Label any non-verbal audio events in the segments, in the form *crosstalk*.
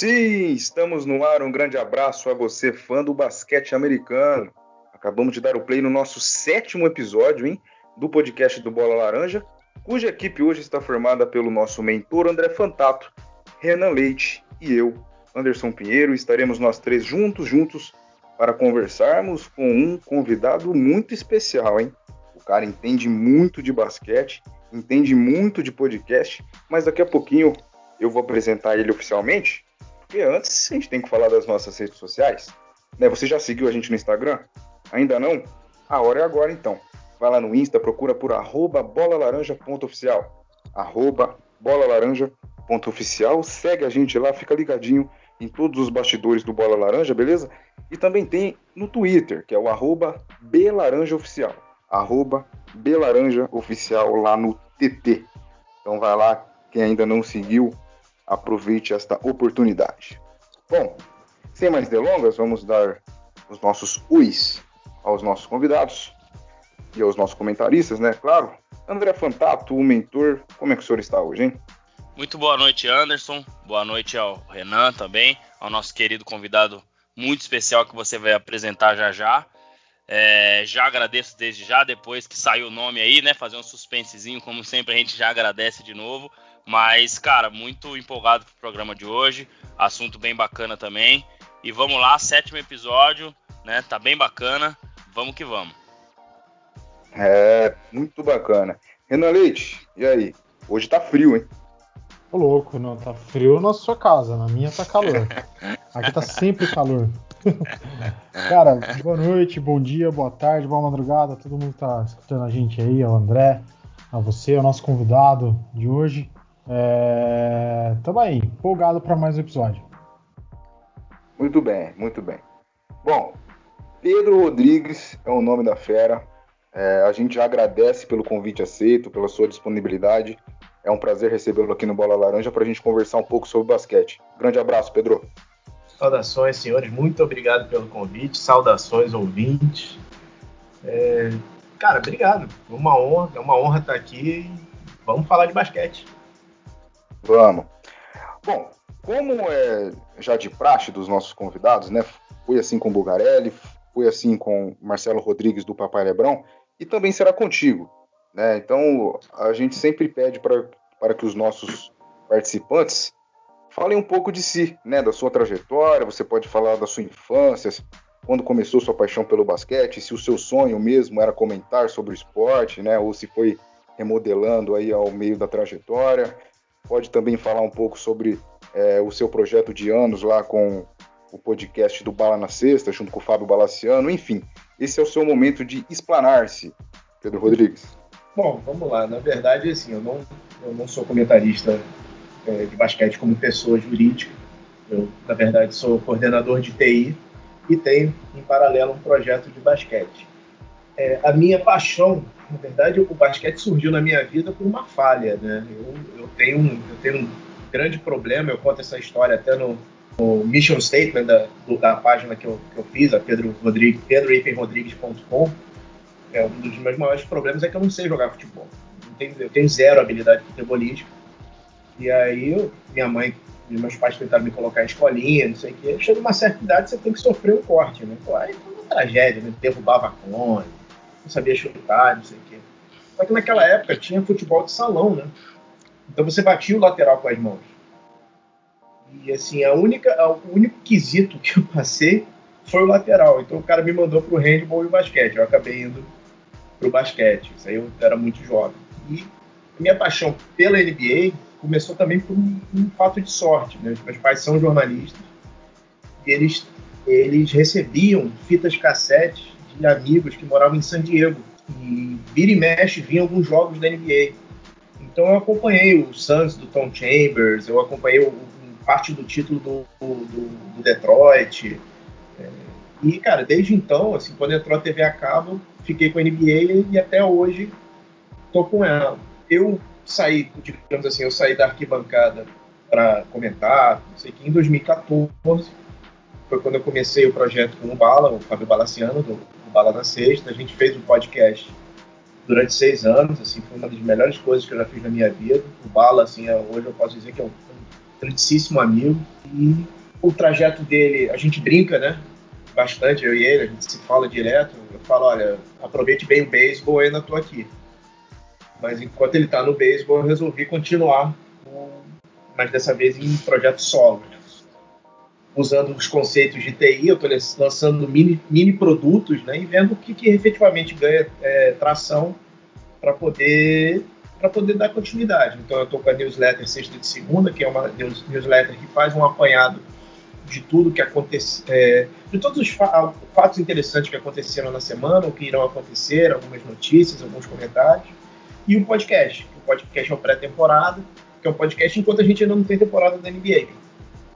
sim, estamos no ar. Um grande abraço a você, fã do basquete americano. Acabamos de dar o play no nosso sétimo episódio, hein, do podcast do Bola Laranja, cuja equipe hoje está formada pelo nosso mentor André Fantato, Renan Leite e eu, Anderson Pinheiro. Estaremos nós três juntos, juntos, para conversarmos com um convidado muito especial, hein? O cara entende muito de basquete, entende muito de podcast, mas daqui a pouquinho eu vou apresentar ele oficialmente. E antes, a gente tem que falar das nossas redes sociais. Né? Você já seguiu a gente no Instagram? Ainda não? A hora é agora então. Vai lá no Insta, procura por arroba bolalaranja.oficial. Arroba bolalaranja.oficial. Segue a gente lá, fica ligadinho em todos os bastidores do Bola Laranja, beleza? E também tem no Twitter, que é o arroba belaranjaoficial. Arroba belaranjaoficial lá no TT. Então vai lá, quem ainda não seguiu, aproveite esta oportunidade. Bom, sem mais delongas, vamos dar os nossos uis aos nossos convidados e aos nossos comentaristas, né? Claro. André Fantato, o mentor, como é que o senhor está hoje, hein? Muito boa noite, Anderson. Boa noite ao Renan também, ao nosso querido convidado muito especial que você vai apresentar já já. É, já agradeço desde já, depois que saiu o nome aí, né? Fazer um suspensezinho, como sempre a gente já agradece de novo. Mas, cara, muito empolgado pro programa de hoje. Assunto bem bacana também. E vamos lá, sétimo episódio, né? Tá bem bacana. Vamos que vamos. É, muito bacana. Renan Leite, e aí? Hoje tá frio, hein? Ô louco, não, tá frio na sua casa, na minha tá calor. Aqui tá sempre calor. *laughs* Cara, boa noite, bom dia, boa tarde, boa madrugada, todo mundo tá escutando a gente aí, ao André, a você, ao nosso convidado de hoje. É... Tamo aí, empolgado para mais um episódio. Muito bem, muito bem. Bom, Pedro Rodrigues é o nome da fera. É, a gente já agradece pelo convite aceito, pela sua disponibilidade. É um prazer recebê-lo aqui no Bola Laranja para a gente conversar um pouco sobre basquete. Grande abraço, Pedro. Saudações, senhores. Muito obrigado pelo convite. Saudações, ouvintes. É... Cara, obrigado. Uma honra, é uma honra estar aqui. Vamos falar de basquete. Vamos. Bom, como é já de praxe dos nossos convidados, né? Foi assim com Bugarelli, foi assim com Marcelo Rodrigues do Papai Lebrão e também será contigo, né? Então a gente sempre pede para que os nossos participantes falem um pouco de si, né? Da sua trajetória. Você pode falar da sua infância, quando começou sua paixão pelo basquete, se o seu sonho mesmo era comentar sobre o esporte, né? Ou se foi remodelando aí ao meio da trajetória pode também falar um pouco sobre é, o seu projeto de anos lá com o podcast do Bala na Sexta, junto com o Fábio Balaciano, enfim. Esse é o seu momento de explanar-se, Pedro Rodrigues. Bom, vamos lá. Na verdade, assim, eu não, eu não sou comentarista é, de basquete como pessoa jurídica. Eu, na verdade, sou coordenador de TI e tenho, em paralelo, um projeto de basquete. É, a minha paixão na verdade, o basquete surgiu na minha vida por uma falha, né? Eu, eu, tenho, um, eu tenho um grande problema, eu conto essa história até no, no mission statement da, do, da página que eu, que eu fiz, a Pedro Rodrigues, pedroipenrodrigues.com. É, um dos meus maiores problemas é que eu não sei jogar futebol. Eu tenho, eu tenho zero habilidade futebolística. E aí, eu, minha mãe e meus pais tentaram me colocar em escolinha, não sei o quê. Chega uma certa idade, você tem que sofrer um corte, né? Aí foi uma tragédia, né? Derrubava cone, não sabia chutar, não sei o quê. Só que naquela época tinha futebol de salão, né? Então você batia o lateral com as mãos. E assim, a única, o único quesito que eu passei foi o lateral. Então o cara me mandou pro handball e o basquete. Eu acabei indo pro basquete. Isso aí eu era muito jovem. E a minha paixão pela NBA começou também por um, um fato de sorte. Né? Meus pais são jornalistas e eles, eles recebiam fitas cassete de amigos que moravam em San Diego. E vira e mexe vinha alguns jogos da NBA. Então eu acompanhei o Suns do Tom Chambers, eu acompanhei o, parte do título do, do, do Detroit. É, e, cara, desde então, assim, quando entrou a TV a cabo, fiquei com a NBA e até hoje tô com ela. Eu saí, digamos assim, eu saí da arquibancada para comentar, não sei que, em 2014 foi quando eu comecei o projeto com o Bala, o Fábio Balaciano, do, Bala na Sexta. A gente fez um podcast durante seis anos, assim, foi uma das melhores coisas que eu já fiz na minha vida. O Bala, assim, é, hoje eu posso dizer que é um, grandíssimo amigo. E o trajeto dele, a gente brinca, né? Bastante, eu e ele, a gente se fala direto. Eu falo, olha, aproveite bem o beisebol, eu ainda tô aqui. Mas enquanto ele tá no beisebol, eu resolvi continuar, mas dessa vez em projeto solo. Usando os conceitos de TI, eu estou lançando mini, mini produtos né, e vendo o que, que efetivamente ganha é, tração para poder para poder dar continuidade. Então eu estou com a newsletter sexta de segunda, que é uma newsletter que faz um apanhado de tudo que aconteceu, é, de todos os fa fatos interessantes que aconteceram na semana, ou que irão acontecer, algumas notícias, alguns comentários, e o podcast. O podcast é o pré-temporada, que é um podcast enquanto a gente ainda não tem temporada da NBA.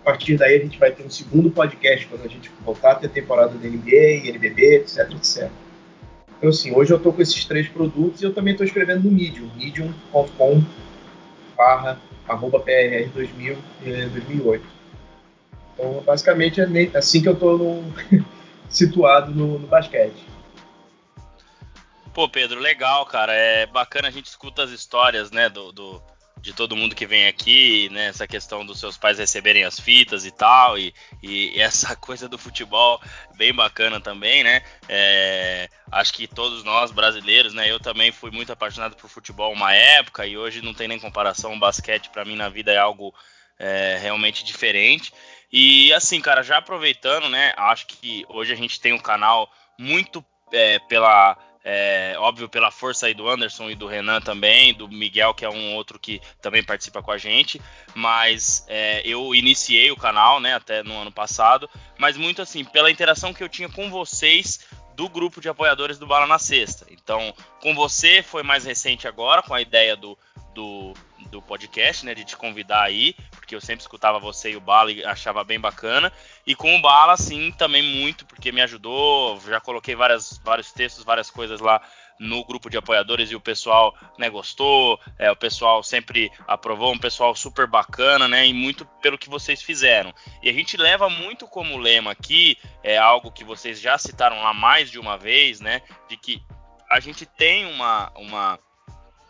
A partir daí a gente vai ter um segundo podcast quando a gente voltar a ter temporada da NBA, NBB, etc, etc. Então, assim, hoje eu estou com esses três produtos e eu também estou escrevendo no Medium, medium.com barra arroba PRR 2000, 2008. Então, basicamente, é assim que eu estou *laughs* situado no, no, basquete. Pô, Pedro, legal, cara. É bacana a gente escuta as histórias, né, do, do de todo mundo que vem aqui, né? Essa questão dos seus pais receberem as fitas e tal, e, e essa *laughs* coisa do futebol bem bacana também, né? É, acho que todos nós brasileiros, né? Eu também fui muito apaixonado por futebol uma época e hoje não tem nem comparação. O basquete para mim na vida é algo é, realmente diferente. E assim, cara, já aproveitando, né? Acho que hoje a gente tem um canal muito é, pela é, óbvio, pela força aí do Anderson e do Renan também, do Miguel, que é um outro que também participa com a gente. Mas é, eu iniciei o canal, né, até no ano passado, mas muito assim, pela interação que eu tinha com vocês do grupo de apoiadores do Bala na Sexta. Então, com você foi mais recente agora, com a ideia do, do, do podcast, né, de te convidar aí, eu sempre escutava você e o Bala e achava bem bacana. E com o Bala, sim, também muito, porque me ajudou. Já coloquei várias, vários textos, várias coisas lá no grupo de apoiadores e o pessoal né, gostou, é, o pessoal sempre aprovou, um pessoal super bacana, né? E muito pelo que vocês fizeram. E a gente leva muito como lema aqui, é algo que vocês já citaram lá mais de uma vez, né? De que a gente tem uma, uma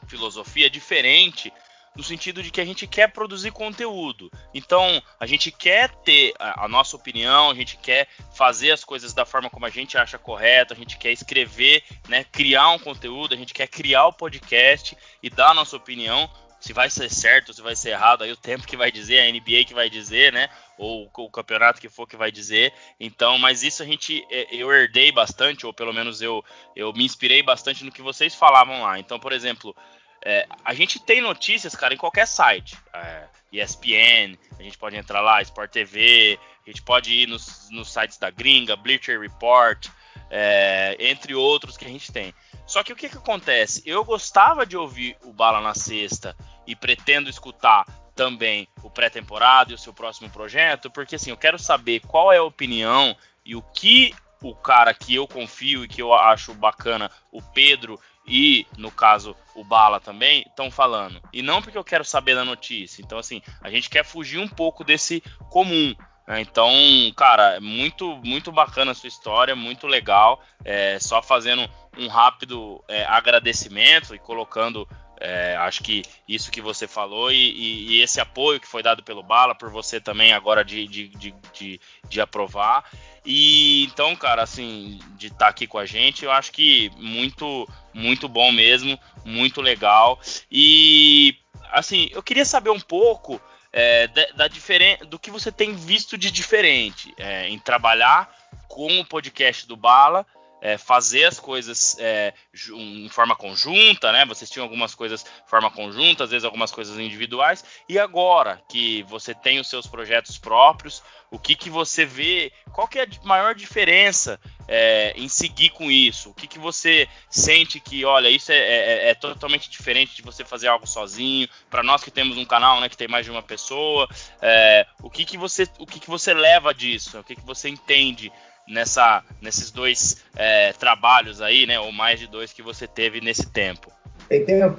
filosofia diferente no sentido de que a gente quer produzir conteúdo. Então, a gente quer ter a, a, nossa opinião, a gente quer fazer as coisas da forma como a gente acha correto, a gente quer escrever, né, criar um conteúdo, a gente quer criar o podcast e dar a nossa opinião. Se vai ser certo, se vai ser errado, aí o tempo que vai dizer, a NBA que vai dizer, né? Ou o campeonato que for que vai dizer. Então, mas isso a gente, é, eu herdei bastante, ou pelo menos eu, eu me inspirei bastante no que vocês falavam lá. Então, por exemplo, é, a gente tem notícias, cara, em qualquer site. É, ESPN, a gente pode entrar lá, Sport TV, a gente pode ir nos, nos sites da gringa, Bleacher Report, é, entre outros que a gente tem. Só que o que, que acontece? Eu gostava de ouvir o Bala na Sexta e pretendo escutar também o pré-temporada e o seu próximo projeto, porque assim, eu quero saber qual é a opinião e o que o cara que eu confio e que eu acho bacana, o Pedro e, no caso, o Bala também, estão falando. E não porque eu quero saber da notícia. Então, assim, a gente quer fugir um pouco desse comum. Né? Então, cara, muito, muito bacana a sua história, muito legal. É, só fazendo um rápido é, agradecimento e colocando é, acho que isso que você falou e, e, e, esse apoio que foi dado pelo Bala, por você também agora de, de, de, de, de aprovar. E então, cara, assim, de estar tá aqui com a gente, eu acho que muito, muito bom mesmo, muito legal. E assim, eu queria saber um pouco é, da, da do que você tem visto de diferente é, em trabalhar com o podcast do Bala é, fazer as coisas é, em forma conjunta, né? Vocês tinham algumas coisas de forma conjunta, às vezes algumas coisas individuais. E agora que você tem os seus projetos próprios, o que, que você vê? Qual que é a maior diferença é, em seguir com isso? O que, que você sente que, olha, isso é, é, é totalmente diferente de você fazer algo sozinho? Para nós que temos um canal, né, que tem mais de uma pessoa, é, o que, que você, o que, que você leva disso? O que, que você entende nessa, nesses dois é, trabalhos aí, né? Ou mais de dois que você teve nesse tempo? Tem tempo?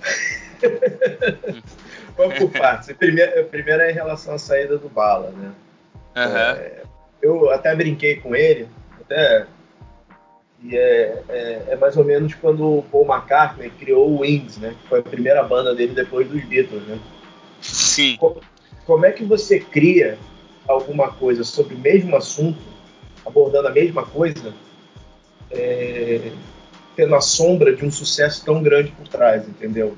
*laughs* Vamos por partes. Primeiro, primeiro é em relação à saída do Bala, né? Uhum. É, eu até brinquei com ele, até e é, é, é, mais ou menos quando o Paul McCartney criou o Wings, né? Que foi a primeira banda dele depois dos Beatles, né? Sim. como é que você cria alguma coisa sobre o mesmo assunto, abordando a mesma coisa, é, tendo a sombra de um sucesso tão grande por trás, entendeu?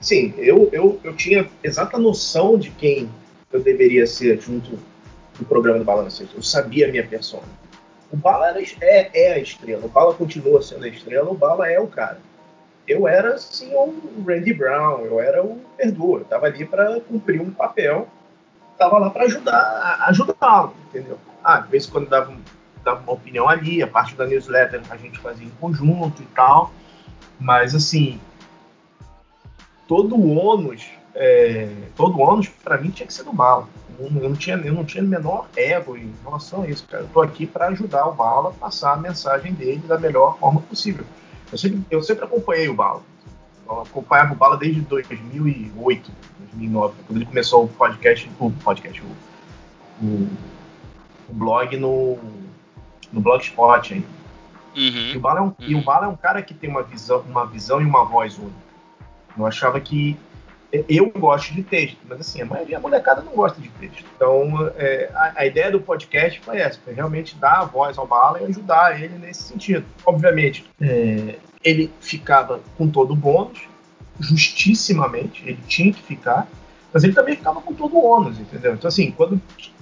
Sim, eu, eu, eu tinha exata noção de quem eu deveria ser junto do programa do Balanço. Eu sabia a minha persona. O Bala era, é, é a estrela, o Bala continua sendo a estrela, o Bala é o cara. Eu era, assim, o Randy Brown, eu era o Perdoa, eu tava ali para cumprir um papel, tava lá para ajudar, ajudá-lo, entendeu? Ah, de vez em quando dava, dava uma opinião ali, a parte da newsletter a gente fazia em conjunto e tal, mas, assim, todo o ônus, é, todo o ônus para mim tinha que ser do Bala. Eu não, tinha, eu não tinha o menor ego em relação a isso, cara. Eu tô aqui para ajudar o Bala a passar a mensagem dele da melhor forma possível. Eu sempre, eu sempre acompanhei o Bala. Eu acompanhava o Bala desde 2008, 2009, quando ele começou o podcast, o podcast, o, o, o blog no, no Blogspot aí. Uhum. E, o Bala é um, uhum. e o Bala é um cara que tem uma visão, uma visão e uma voz única. Eu achava que eu gosto de texto, mas assim, a maioria da molecada não gosta de texto. Então, é, a, a, ideia do podcast foi essa, foi realmente dar a voz ao Bala e ajudar ele nesse sentido. Obviamente, é, ele ficava com todo o bônus, justissimamente, ele tinha que ficar, mas ele também ficava com todo o ônus, entendeu? Então, assim, quando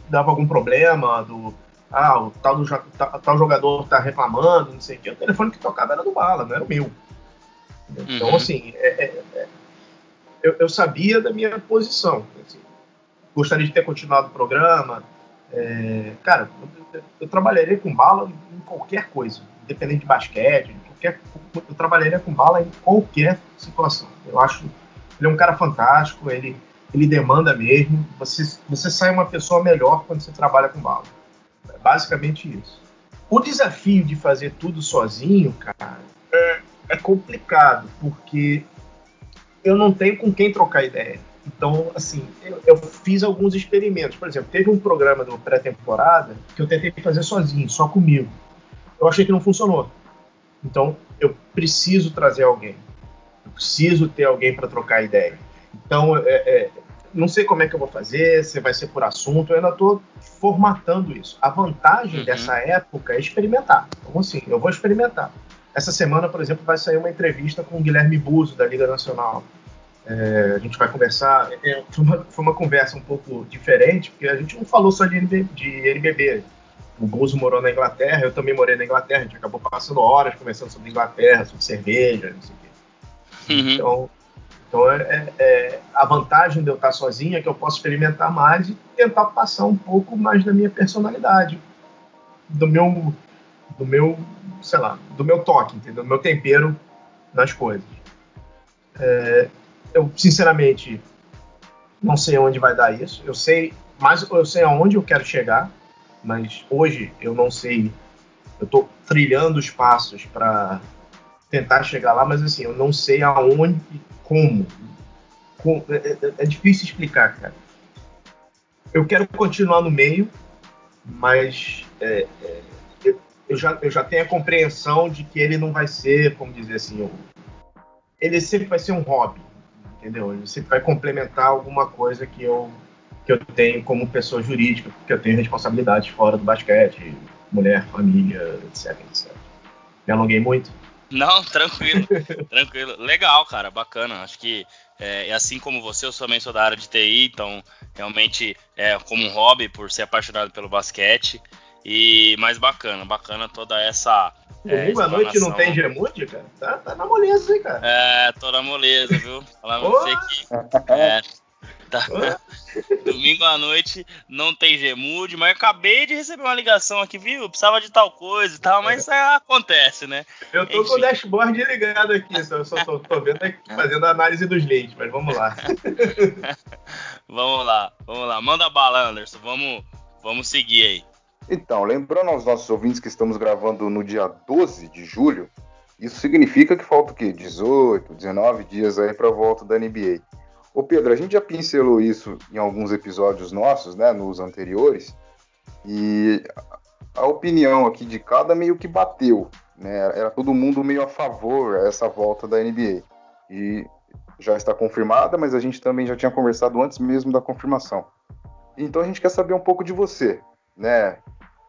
dava algum problema do ah, o tal, do, tal, tal jogador tá reclamando, não sei o quê, o telefone que tocava era do Bala, não era o meu. Então, uhum. assim, é, é, é, eu, eu, sabia da minha posição. Assim, gostaria de ter continuado o programa. É, cara, eu, eu, trabalharia com bala em qualquer coisa, independente de basquete, qualquer, eu trabalharia com bala em qualquer situação. Eu acho ele é um cara fantástico, ele, ele demanda mesmo. Você, você sai uma pessoa melhor quando você trabalha com bala. É basicamente isso. O desafio de fazer tudo sozinho, cara, é, é complicado, porque eu não tenho com quem trocar ideia. Então, assim, eu, eu, fiz alguns experimentos. Por exemplo, teve um programa do pré-temporada que eu tentei fazer sozinho, só comigo. Eu achei que não funcionou. Então, eu preciso trazer alguém. Eu preciso ter alguém para trocar ideia. Então, é, é, não sei como é que eu vou fazer, se vai ser por assunto, eu ainda estou formatando isso. A vantagem uhum. dessa época é experimentar. Então, assim, eu vou experimentar. Essa semana, por exemplo, vai sair uma entrevista com o Guilherme Buzo, da Liga Nacional. É, a gente vai conversar. É, foi, uma, foi, uma, conversa um pouco diferente, porque a gente não falou só de, NB, de NBB. O Buzo morou na Inglaterra, eu também morei na Inglaterra, a gente acabou passando horas conversando sobre Inglaterra, sobre cerveja, não sei o quê. Uhum. Então, então é, é, é, a vantagem de eu estar sozinho é que eu posso experimentar mais e tentar passar um pouco mais da minha personalidade, do meu, do meu sei lá, do meu toque, entendeu? Do meu tempero nas coisas. É, eu, sinceramente, não sei onde vai dar isso. Eu sei, mas eu sei aonde eu quero chegar, mas hoje eu não sei. Eu estou trilhando os passos para tentar chegar lá, mas assim, eu não sei aonde, como. como é, é, é, difícil explicar, cara. Eu quero continuar no meio, mas é, é eu já, eu já tenho a compreensão de que ele não vai ser, como dizer assim, ele sempre vai ser um hobby, entendeu? Ele sempre vai complementar alguma coisa que eu, que eu tenho como pessoa jurídica, porque eu tenho responsabilidades fora do basquete, mulher, família, etc, etc. Me alonguei muito? Não, *laughs* tranquilo, tranquilo. Legal, cara, bacana. Acho que é, assim como você, eu também sou da área de TI, então realmente é como um hobby por ser apaixonado pelo basquete. E mais bacana, bacana toda essa. Domingo é, à noite não tem Gemude, cara? Tá, tá na moleza, hein, cara? É, tô na moleza, viu? Falando você que. É, tá. *laughs* Domingo à noite não tem Gemude, mas eu acabei de receber uma ligação aqui, viu? Precisava de tal coisa e tal, mas é. acontece, né? Eu tô Enfim. com o dashboard ligado aqui, só, só tô, tô vendo aqui, fazendo a análise dos leites, mas vamos lá. *laughs* vamos lá, vamos lá. Manda bala, Anderson. Vamos, vamos seguir aí. Então, lembrando aos nossos ouvintes que estamos gravando no dia 12 de julho, isso significa que falta o quê? 18, 19 dias aí para a volta da NBA. Ô Pedro, a gente já pincelou isso em alguns episódios nossos, né, nos anteriores, e a opinião aqui de cada meio que bateu, né? Era todo mundo meio a favor dessa volta da NBA. E já está confirmada, mas a gente também já tinha conversado antes mesmo da confirmação. Então a gente quer saber um pouco de você, né?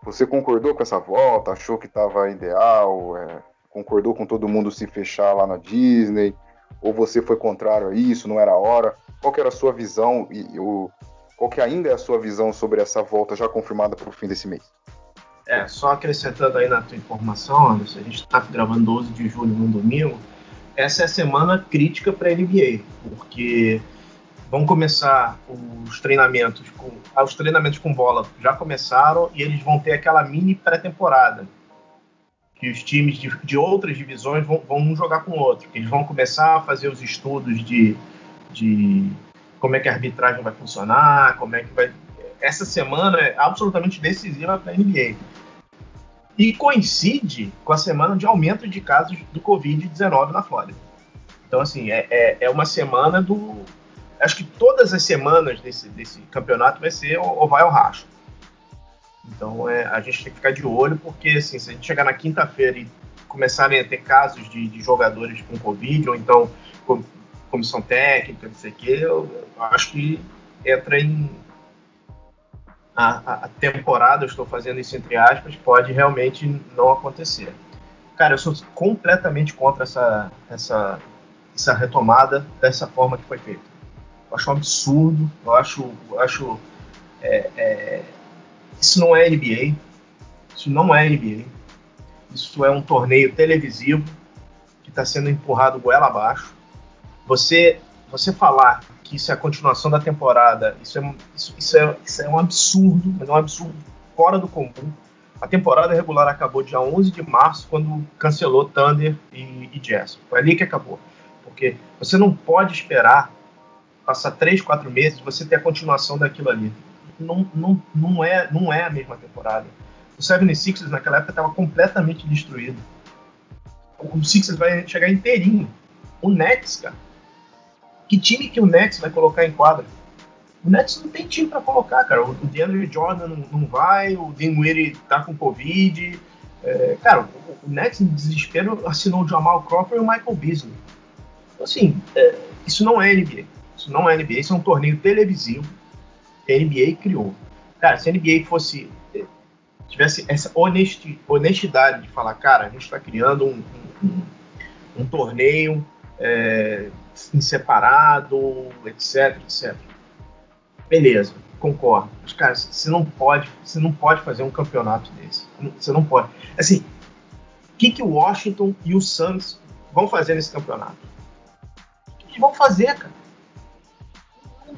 Você concordou com essa volta? Achou que estava ideal? É, concordou com todo mundo se fechar lá na Disney? Ou você foi contrário a isso? Não era a hora? Qual que era a sua visão e, o, qual que ainda é a sua visão sobre essa volta já confirmada para o fim desse mês? É, só acrescentando aí na tua informação, Anderson, a gente está gravando 12 de julho no domingo. Essa é a semana crítica para a NBA, porque vão começar os treinamentos com ah, os treinamentos com bola já começaram e eles vão ter aquela mini pré-temporada que os times de, de outras divisões vão, vão, um jogar com o outro. Eles vão começar a fazer os estudos de, de como é que a arbitragem vai funcionar, como é que vai. Essa semana é absolutamente decisiva para a NBA. E coincide com a semana de aumento de casos do Covid-19 na Flórida. Então, assim, é, é, é, uma semana do. Acho que todas as semanas desse, desse campeonato vai ser ou, vai ao racho. Então, é, a gente tem que ficar de olho, porque, assim, se a gente chegar na quinta-feira e começarem a ter casos de, de jogadores com Covid, ou então comissão técnica, não sei o quê, eu, eu acho que entra em. A, a, temporada, eu estou fazendo isso entre aspas, pode realmente não acontecer. Cara, eu sou completamente contra essa, essa, essa retomada dessa forma que foi feita. Eu acho um absurdo, eu acho. Eu acho é, é, isso não é NBA. Isso não é NBA. Isso é um torneio televisivo que está sendo empurrado goela abaixo você você falar que isso é a continuação da temporada, isso é, isso, isso é, isso é um absurdo, mas é um absurdo fora do comum. A temporada regular acabou dia 11 de março, quando cancelou Thunder e, e Jazz. Foi ali que acabou. Porque você não pode esperar passar 3, 4 meses você ter a continuação daquilo ali. Não, não, não, é, não é a mesma temporada. O 76ers naquela época estava completamente destruído. O Sixers vai chegar inteirinho. O Nets, cara, que time que o Nets vai colocar em quadra? O Nets não tem time para colocar, cara. O DeAndre Jordan não, vai, o Dinwiddie tá com Covid. É, cara, o, o, Nets, em desespero, assinou o Jamal Crawford e o Michael Beasley. Então, assim, é, isso não é NBA. Isso não é NBA, isso é um torneio televisivo que a NBA criou. Cara, se a NBA fosse é, tivesse essa honesti, honestidade de falar, cara, a gente está criando um, um, um, torneio é, em separado, etc, etc. Beleza, concordo. Mas, cara, você não pode, você não pode fazer um campeonato desse. Você não pode. Assim, o que, que o Washington e o Suns vão fazer nesse campeonato? O que eles vão fazer, cara?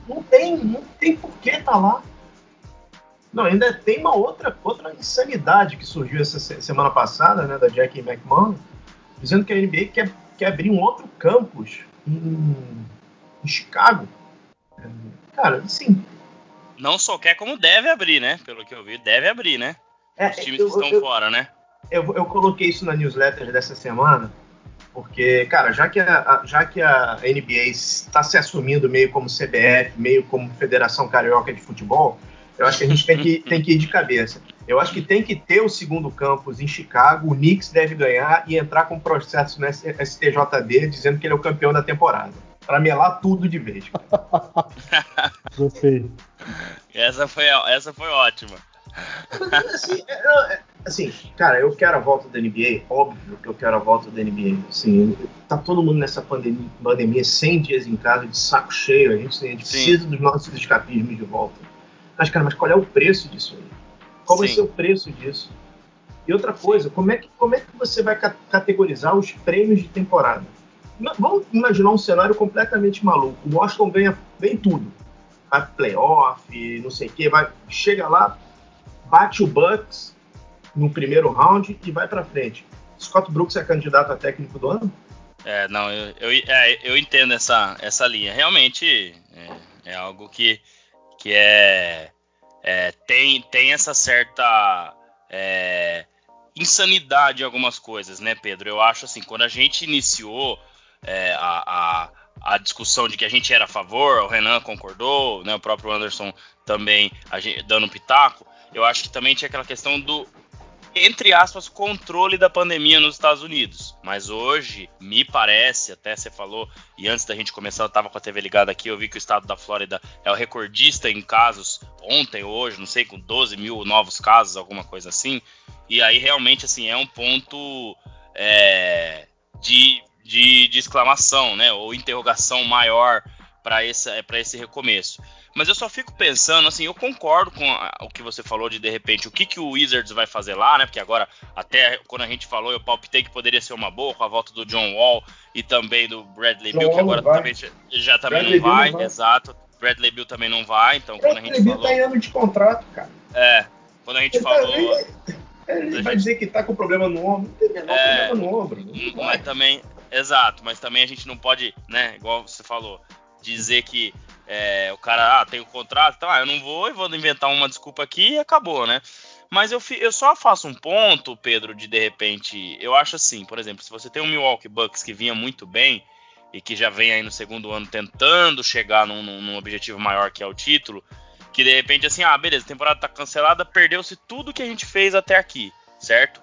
Não, tem, não tem por que estar tá lá. Não, ainda tem uma outra, outra insanidade que surgiu essa semana passada, né, da Jackie McMahon, dizendo que a NBA quer, quer abrir um outro campus em, em Chicago. Cara, assim. Não só quer como deve abrir, né? Pelo que eu vi, deve abrir, né? É, Os times eu, que estão eu, fora, né? Eu, eu coloquei isso na newsletter dessa semana, porque, cara, já que a, já que a NBA está se assumindo meio como CBF, meio como Federação Carioca de Futebol, eu acho que a gente tem que, tem que ir de cabeça. Eu acho que tem que ter o segundo campus em Chicago, o Knicks deve ganhar e entrar com processo no STJD dizendo que ele é o campeão da temporada. Para melar tudo de vez. *laughs* Gostei. Essa foi, essa foi ótima. Assim, é, é, assim, cara, eu quero a volta da NBA, óbvio que eu quero a volta da NBA. Assim, tá todo mundo nessa pandemia, pandemia 100 dias em casa, de saco cheio, a gente, a gente precisa dos nossos escapismos de volta. Mas, cara, mas qual é o preço disso aí? Qual Sim. vai ser o preço disso? E outra coisa, como é que, como é que você vai categorizar os prêmios de temporada? Vamos imaginar um cenário completamente maluco. O Washington ganha bem tudo. Vai playoff, não sei o quê, vai, chega lá, bate o Bucks no primeiro round e vai para frente. Scott Brooks é candidato a técnico do ano? É, não, eu, eu, é, eu entendo essa, essa linha. Realmente é, é algo que que é, é tem, tem essa certa é, insanidade em algumas coisas, né, Pedro? Eu acho assim, quando a gente iniciou é, a, a, a, discussão de que a gente era a favor, o Renan concordou, né, o próprio Anderson também gente, dando um pitaco, eu acho que também tinha aquela questão do entre aspas, controle da pandemia nos Estados Unidos. Mas hoje, me parece, até você falou, e antes da gente começar, eu estava com a TV ligada aqui, eu vi que o estado da Flórida é o recordista em casos ontem, hoje, não sei, com 12 mil novos casos, alguma coisa assim. E aí, realmente, assim, é um ponto é, de, de, de exclamação, né? Ou interrogação maior para esse, esse recomeço. Mas eu só fico pensando, assim, eu concordo com a, o que você falou de de repente o que, que o Wizards vai fazer lá, né? Porque agora, até quando a gente falou, eu palpitei que poderia ser uma boa com a volta do John Wall e também do Bradley Bill, que agora também, já também Bradley não vai, não vai, exato. Bradley Bill também não vai, então Bradley quando a gente Bill falou. tá em ano de contrato, cara. É, quando a gente ele tá falou. Tá, ele, ele vai gente... dizer que tá com problema no ombro, não tem menor é, problema no ombro. Mas também, exato, mas também a gente não pode, né, igual você falou, dizer que é, o cara, ah, tem o um contrato, então, ah, eu não vou e vou inventar uma desculpa aqui e acabou, né? Mas eu, eu só faço um ponto, Pedro, de de repente. Eu acho assim, por exemplo, se você tem um Milwaukee Bucks que vinha muito bem e que já vem aí no segundo ano tentando chegar num, num objetivo maior que é o título, que de repente assim, ah, beleza, temporada tá cancelada, perdeu-se tudo que a gente fez até aqui, certo?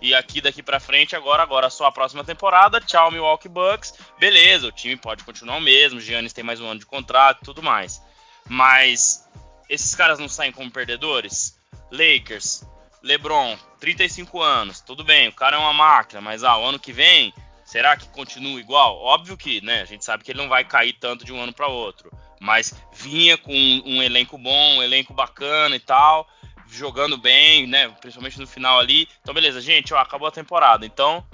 E aqui daqui para frente, agora, agora só a próxima temporada. Tchau, Milwaukee Bucks. Beleza, o time pode continuar o mesmo. Giannis tem mais um ano de contrato e tudo mais. Mas esses caras não saem como perdedores? Lakers, LeBron, 35 anos, tudo bem, o cara é uma máquina, mas ah, o ano que vem, será que continua igual? Óbvio que, né, a gente sabe que ele não vai cair tanto de um ano para outro, mas vinha com um, um elenco bom, um elenco bacana e tal jogando bem, né? Principalmente no final ali. Então, beleza, gente, ó, acabou a temporada. Então,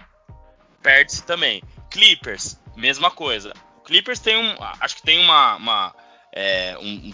perde-se também. Clippers, mesma coisa. O Clippers tem um. Acho que tem uma. uma, é, um,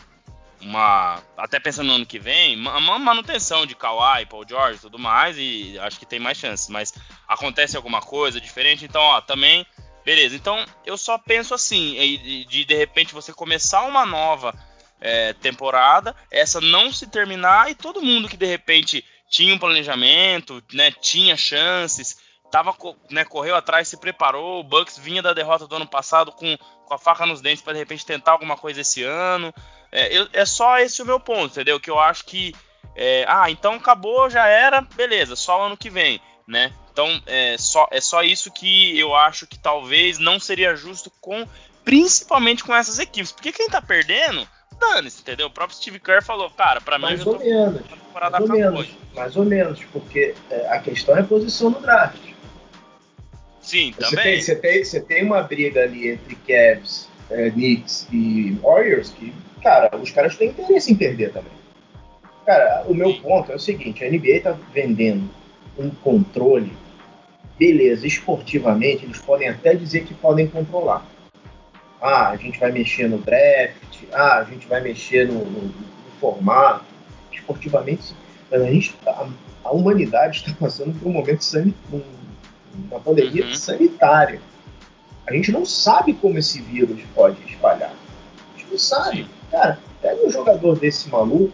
uma até pensando no ano que vem, uma manutenção de Kawhi, Paul George e tudo mais, e acho que tem mais chances. Mas acontece alguma coisa diferente, então, ó, também. Beleza, então eu só penso assim, de, de, de repente você começar uma nova é, temporada, essa não se terminar e todo mundo que de repente tinha um planejamento, né, tinha chances, tava, né, correu atrás, se preparou, o Bucks vinha da derrota do ano passado com, com a faca nos dentes para de repente tentar alguma coisa esse ano. É, eu, é só esse o meu ponto, entendeu? Que eu acho que é, ah, então acabou, já era, beleza, só ano que vem, né? Então é só, é só isso que eu acho que talvez não seria justo com, principalmente com essas equipes, porque quem tá perdendo dane-se, entendeu? O próprio Steve Kerr falou, cara, mim mais ou menos, mais ou menos, mais ou menos, porque é, a questão é a posição no draft. Sim, você também. Tem, você, tem, você tem uma briga ali entre Cavs, é, Knicks e Warriors que, cara, os caras têm interesse em perder também. Cara, o meu Sim. ponto é o seguinte, a NBA tá vendendo um controle, beleza, esportivamente, eles podem até dizer que podem controlar. Ah, a gente vai mexer no draft, ah, a gente vai mexer no, no, no formato, esportivamente, a, gente, a, a, humanidade está passando por um momento sanitário, uma pandemia uhum. sanitária. A gente não sabe como esse vírus pode espalhar. A gente não sabe. Cara, pega um jogador desse maluco,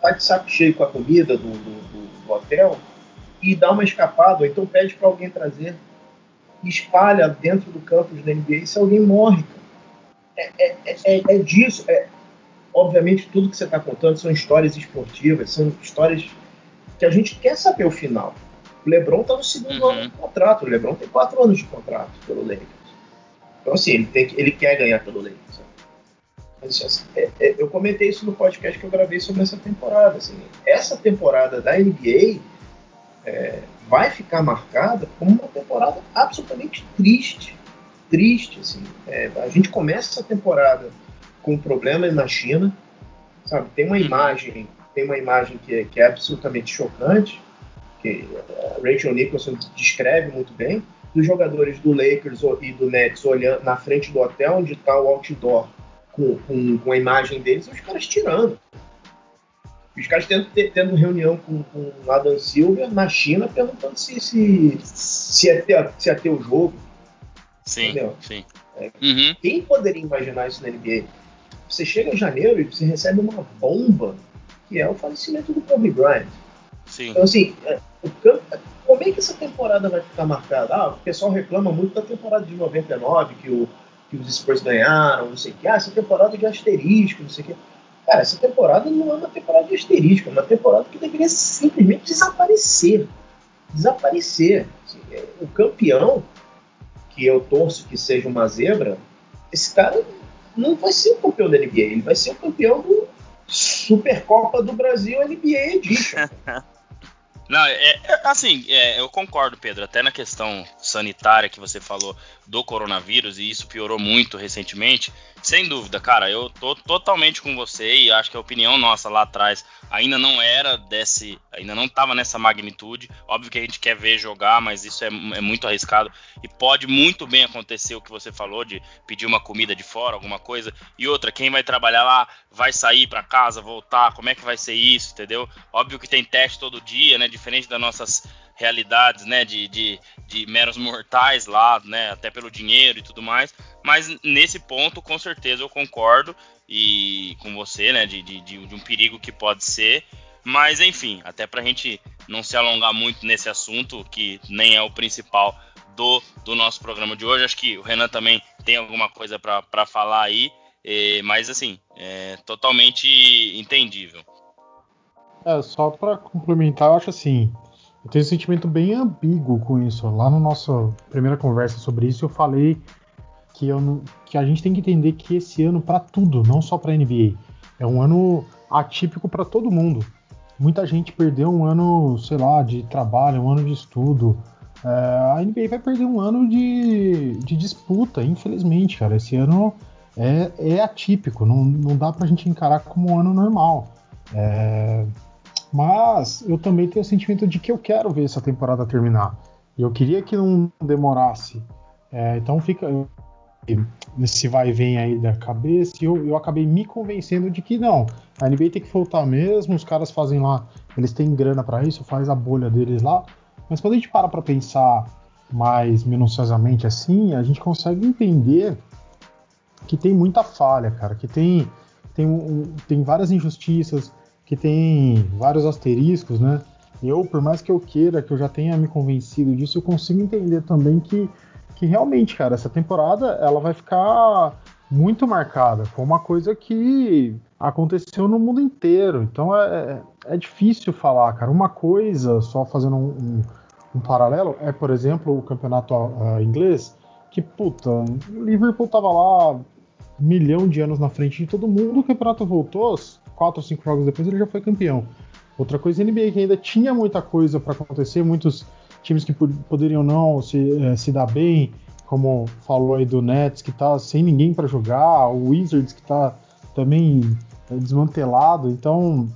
tá de saco cheio com a comida do, do, do hotel e dá uma escapada, ou então pede para alguém trazer e espalha dentro do campus da NBA se alguém morre. É, é, é, é, disso. É, obviamente, tudo que você está contando são histórias esportivas, são histórias que a gente quer saber o final. O LeBron está no segundo uhum. ano de contrato. O LeBron tem quatro anos de contrato pelo Lakers. Então, assim, ele, tem, ele quer ganhar pelo Lakers. Mas, assim, é, é, eu comentei isso no podcast que eu gravei sobre essa temporada. Assim, essa temporada da NBA é, vai ficar marcada como uma temporada absolutamente triste. Triste, assim. É, a gente começa a temporada com problemas na China, sabe? Tem uma imagem, tem uma imagem que é, que é absolutamente chocante, que Rachel Nicholson descreve muito bem, dos jogadores do Lakers e do Nets olhando na frente do hotel onde está o outdoor com, com, com a imagem deles, os caras tirando. Os caras tendo, tendo reunião com, com Adam Silver na China perguntando se, se, se, ia, ter, se ia ter o jogo. Sim, entendeu? sim. É, uhum. Quem poderia imaginar isso na NBA? Você chega em janeiro e você recebe uma bomba, que é o falecimento do Kobe Bryant. Sim. Então, assim, é, como é que essa temporada vai ficar marcada? Ah, o pessoal reclama muito da temporada de 99, que, o, que os Spurs ganharam, não sei o que. Ah, essa temporada de asterisco, não sei o que. Cara, essa temporada não é uma temporada de asterisco, é uma temporada que deveria simplesmente desaparecer. Desaparecer. Assim, é, o campeão, que eu torço que seja uma zebra, esse cara não vai ser o campeão da NBA, ele vai ser o campeão do Supercopa do Brasil NBA Edition. *laughs* Não, é, é assim, é, eu concordo, Pedro, até na questão sanitária que você falou do coronavírus, e isso piorou muito recentemente. Sem dúvida, cara, eu tô totalmente com você e acho que a opinião nossa lá atrás ainda não era desse, ainda não estava nessa magnitude. Óbvio que a gente quer ver jogar, mas isso é, é, muito arriscado e pode muito bem acontecer o que você falou de pedir uma comida de fora, alguma coisa. E outra, quem vai trabalhar lá vai sair para casa, voltar, como é que vai ser isso, entendeu? Óbvio que tem teste todo dia, né? Diferente das nossas realidades, né, de, de, de, meros mortais lá, né, até pelo dinheiro e tudo mais. Mas nesse ponto, com certeza, eu concordo e com você, né, de, de, de um perigo que pode ser. Mas enfim, até para a gente não se alongar muito nesse assunto, que nem é o principal do, do nosso programa de hoje, acho que o Renan também tem alguma coisa para falar aí, mas assim, é totalmente entendível. É, só para complementar, eu acho assim, eu tenho um sentimento bem ambíguo com isso. Lá na nossa primeira conversa sobre isso, eu falei que, eu, que a gente tem que entender que esse ano, para tudo, não só para NBA, é um ano atípico para todo mundo. Muita gente perdeu um ano, sei lá, de trabalho, um ano de estudo. É, a NBA vai perder um ano de, de disputa, infelizmente, cara. Esse ano é, é atípico, não, não dá pra gente encarar como um ano normal. É, mas eu também tenho o sentimento de que eu quero ver essa temporada terminar. E eu queria que não demorasse. É, então fica nesse vai e vem aí da cabeça. E eu, eu acabei me convencendo de que não. A NBA tem que voltar mesmo. Os caras fazem lá, eles têm grana para isso, faz a bolha deles lá. Mas quando a gente para para pensar mais minuciosamente assim, a gente consegue entender que tem muita falha, cara. Que tem, tem, tem várias injustiças que tem vários asteriscos, né? Eu, por mais que eu queira, que eu já tenha me convencido disso, eu consigo entender também que, que realmente, cara, essa temporada ela vai ficar muito marcada. Foi uma coisa que aconteceu no mundo inteiro. Então é, é difícil falar, cara. Uma coisa, só fazendo um, um, um paralelo, é, por exemplo, o campeonato uh, inglês, que, puta, o Liverpool tava lá milhão de anos na frente de todo mundo, o campeonato voltou, quatro ou cinco jogos depois ele já foi campeão. Outra coisa, NBA que ainda tinha muita coisa para acontecer, muitos times que poderiam não se, eh, se dar bem, como falou aí do Nets, que tá sem ninguém para jogar, o Wizards que tá também eh, desmantelado. Então,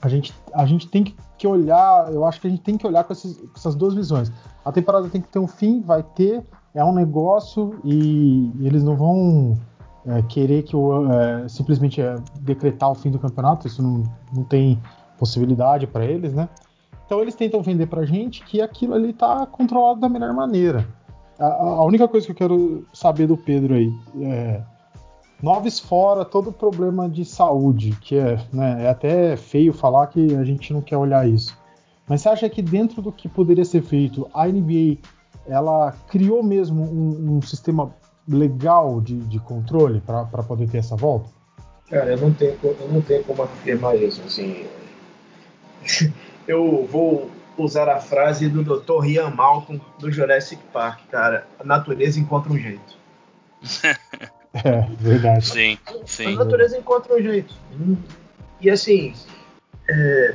a gente, a gente tem que olhar, eu acho que a gente tem que olhar com, esses, com essas duas visões. A temporada tem que ter um fim, vai ter, é um negócio e, e eles não vão é, querer que o, é, simplesmente é, decretar o fim do campeonato, isso não, não tem possibilidade para eles, né? Então eles tentam vender para a gente que aquilo ali está controlado da melhor maneira. A, a, única coisa que eu quero saber do Pedro aí é Noves fora todo problema de saúde, que é, né, é até feio falar que a gente não quer olhar isso. Mas você acha que dentro do que poderia ser feito, a NBA ela criou mesmo um, um sistema legal de, de controle para poder ter essa volta? Cara, eu não tenho, eu não tenho como afirmar isso. Assim, *laughs* eu vou usar a frase do Dr. Ian Malcolm do Jurassic Park, cara. A natureza encontra um jeito. *laughs* é, verdade. Sim, sim. A natureza encontra um jeito. E assim, é,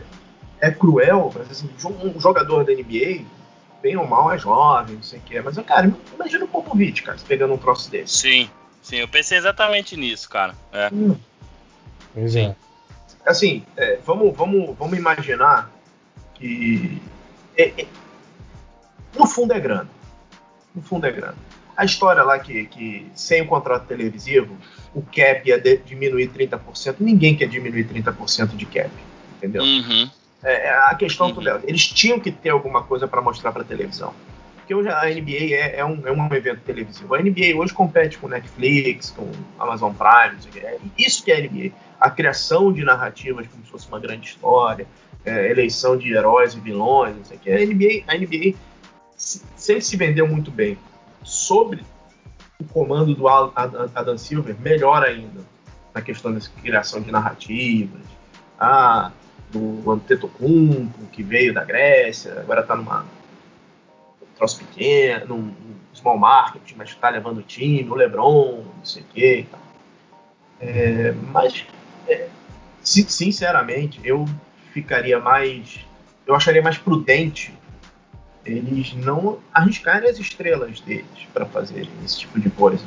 é cruel, mas assim, um jogador da NBA bem ou mal é jovem, não sei o que. Mas, cara, imagina o Popovich, cara, pegando um troço desse. Sim, sim, eu pensei exatamente nisso, cara. É. Hum. Pois é. Assim, é, vamos, vamos, vamos imaginar que. É, é, no fundo é grana. No fundo é grana. A história lá que, que sem o contrato televisivo, o cap ia de, diminuir 30%. Ninguém quer diminuir 30% de cap, entendeu? Uhum. É, é, a questão uhum. do Eles tinham que ter alguma coisa para mostrar para televisão. Porque hoje a NBA é, é, um, é um evento televisivo. A NBA hoje compete com Netflix, com Amazon Prime, é isso que é a NBA. A criação de narrativas como se fosse uma grande história, é, eleição de heróis e vilões, não sei o que. A NBA, a NBA sempre se vendeu muito bem. Sobre o comando do Adam Silver, melhor ainda. na questão da criação de narrativas. Ah, do Antetokounmpo, que veio da Grécia, agora está numa um troço pequeno, num, small market, mas está levando o time, o LeBron, não sei o quê. É, mas, é, sinceramente, eu ficaria mais. Eu acharia mais prudente eles não arriscarem as estrelas deles para fazerem esse tipo de coisa.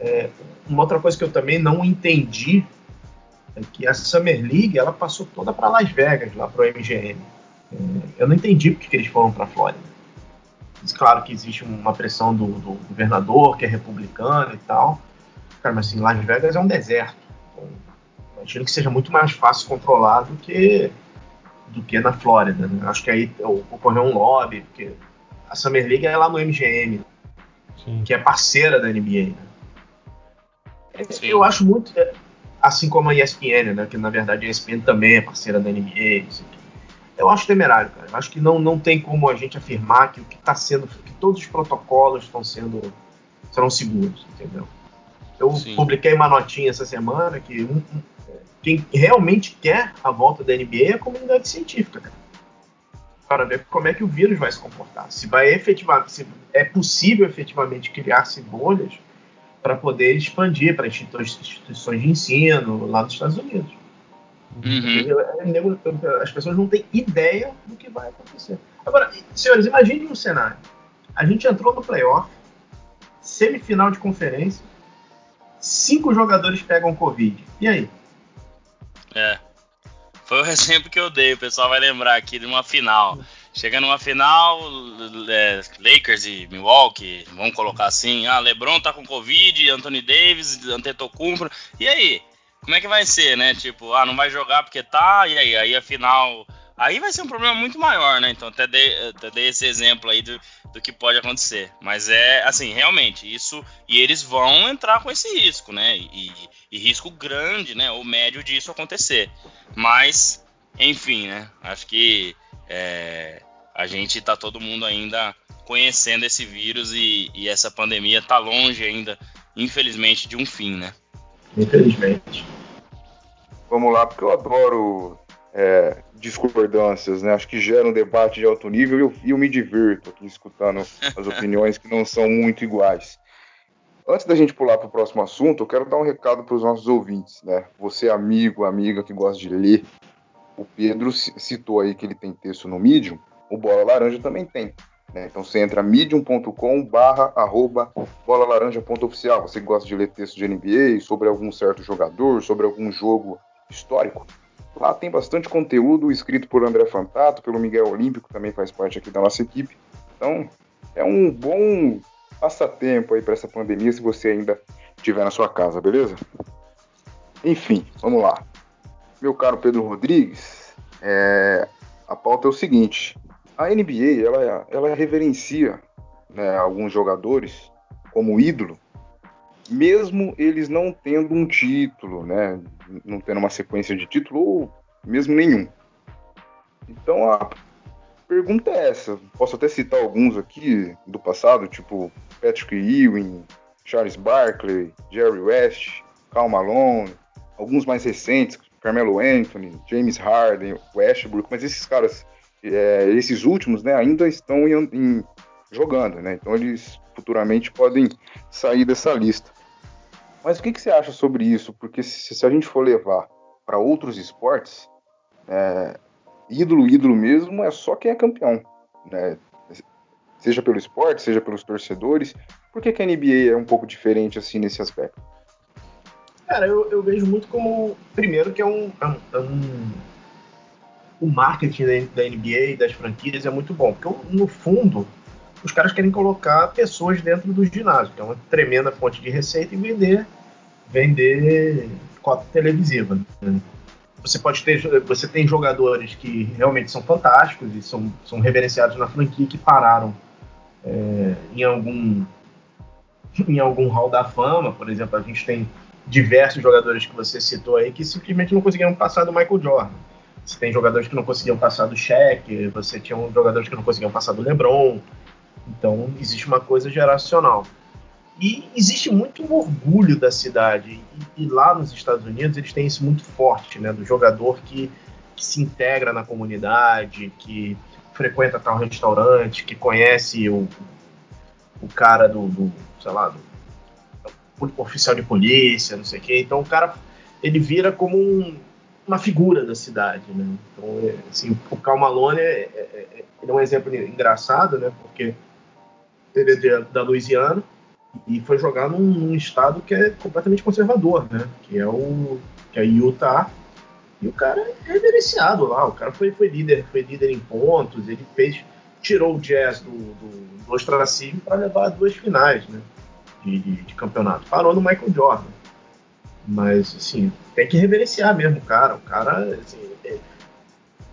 É, uma outra coisa que eu também não entendi é que a Summer League ela passou toda para Las Vegas, lá para o MGM. É, eu não entendi porque que eles foram para a Flórida. Claro que existe uma pressão do, do, governador, que é republicano e tal. Cara, mas assim, Las Vegas é um deserto. Então, imagino que seja muito mais fácil controlar do que, do que na Flórida. Né? Acho que aí ocorreu um lobby, porque a Summer League é lá no MGM, Sim. que é parceira da NBA. Né? Eu acho muito. Assim como a ESPN, né? Que na verdade a ESPN também é parceira da NBA. Eu acho temerário, cara. Eu acho que não, não tem como a gente afirmar que o que está sendo. que todos os protocolos estão sendo. serão seguros, entendeu? Eu Sim. publiquei uma notinha essa semana que um, um, quem realmente quer a volta da NBA é a comunidade científica, cara. Para ver como é que o vírus vai se comportar. Se vai efetivar, se é possível efetivamente criar-se bolhas para poder expandir para instituições de ensino lá nos Estados Unidos. Uhum. As pessoas não têm ideia do que vai acontecer. Agora, senhores, imaginem um cenário. A gente entrou no playoff, semifinal de conferência, cinco jogadores pegam Covid. E aí? É. Foi o *laughs* exemplo que eu dei, o pessoal vai lembrar aqui de uma final. Chega numa final, é, Lakers e Milwaukee, vamos colocar assim, ah, LeBron tá com Covid, Anthony Davis, Antetokounmpo, e aí? Como é que vai ser, né? Tipo, ah, não vai jogar porque tá, e aí? Aí a final... Aí vai ser um problema muito maior, né? Então até dei, até dei esse exemplo aí do, do que pode acontecer. Mas é, assim, realmente, isso... E eles vão entrar com esse risco, né? E, e risco grande, né? Ou médio disso acontecer. Mas, enfim, né? Acho que é, a gente está todo mundo ainda conhecendo esse vírus e, e essa pandemia está longe ainda, infelizmente, de um fim, né? Infelizmente. Vamos lá, porque eu adoro é, discordâncias, né? Acho que gera um debate de alto nível e eu, eu me divirto aqui escutando as *laughs* opiniões que não são muito iguais. Antes da gente pular para o próximo assunto, eu quero dar um recado para os nossos ouvintes, né? Você, amigo, amiga que gosta de ler, o Pedro citou aí que ele tem texto no Medium, o Bola Laranja também tem. Né? Então você entra medium.com barra arroba bolalaranja.oficial. Você gosta de ler texto de NBA, sobre algum certo jogador, sobre algum jogo histórico. Lá tem bastante conteúdo escrito por André Fantato, pelo Miguel Olímpico, também faz parte aqui da nossa equipe. Então é um bom passatempo aí para essa pandemia se você ainda estiver na sua casa, beleza? Enfim, vamos lá meu caro Pedro Rodrigues, é, a pauta é o seguinte: a NBA ela, ela reverencia né, alguns jogadores como ídolo, mesmo eles não tendo um título, né, não tendo uma sequência de título ou mesmo nenhum. Então a pergunta é essa. Posso até citar alguns aqui do passado, tipo Patrick Ewing, Charles Barkley, Jerry West, Cal Malone, alguns mais recentes, Carmelo Anthony, James Harden, Westbrook, mas esses caras, é, esses últimos, né, ainda estão em, em, jogando, né? Então eles futuramente podem sair dessa lista. Mas o que, que você acha sobre isso? Porque se, se a gente for levar para outros esportes, é, ídolo, ídolo mesmo é só quem é campeão, né? Seja pelo esporte, seja pelos torcedores. Por que, que a NBA é um pouco diferente assim nesse aspecto? Cara, eu, eu vejo muito como, primeiro, que é um, é um, é um o marketing da, da NBA das franquias é muito bom, porque no fundo os caras querem colocar pessoas dentro do ginásio, que é uma tremenda fonte de receita e vender vender cota televisiva. Né? Você pode ter, você tem jogadores que realmente são fantásticos e são, são reverenciados na franquia que pararam é, em algum *laughs* em algum hall da fama, por exemplo, a gente tem diversos jogadores que você citou aí que simplesmente não conseguiam passar do Michael Jordan. Você tem jogadores que não conseguiam passar do Shaq, você tinha jogadores que não conseguiam passar do LeBron. Então, existe uma coisa geracional. E existe muito um orgulho da cidade. E, e, lá nos Estados Unidos eles têm isso muito forte, né? Do jogador que, que se integra na comunidade, que frequenta tal restaurante, que conhece o, o cara do, do sei lá, do, oficial de polícia, não sei o quê. Então o cara ele vira como um, uma figura da cidade, né? Então, é, assim, o Cal Malone é, é, é, é um exemplo engraçado, né? Porque ele é da Louisiana e foi jogar num, num, estado que é completamente conservador, né? Que é o que é Utah. E o cara é reverenciado lá. O cara foi, foi líder, foi líder em pontos. Ele fez, tirou o Jazz do, do, do ostracismo para levar a duas finais, né? De, de, de, campeonato. Parou no Michael Jordan. Mas assim, tem que reverenciar mesmo o cara. O cara, assim, é,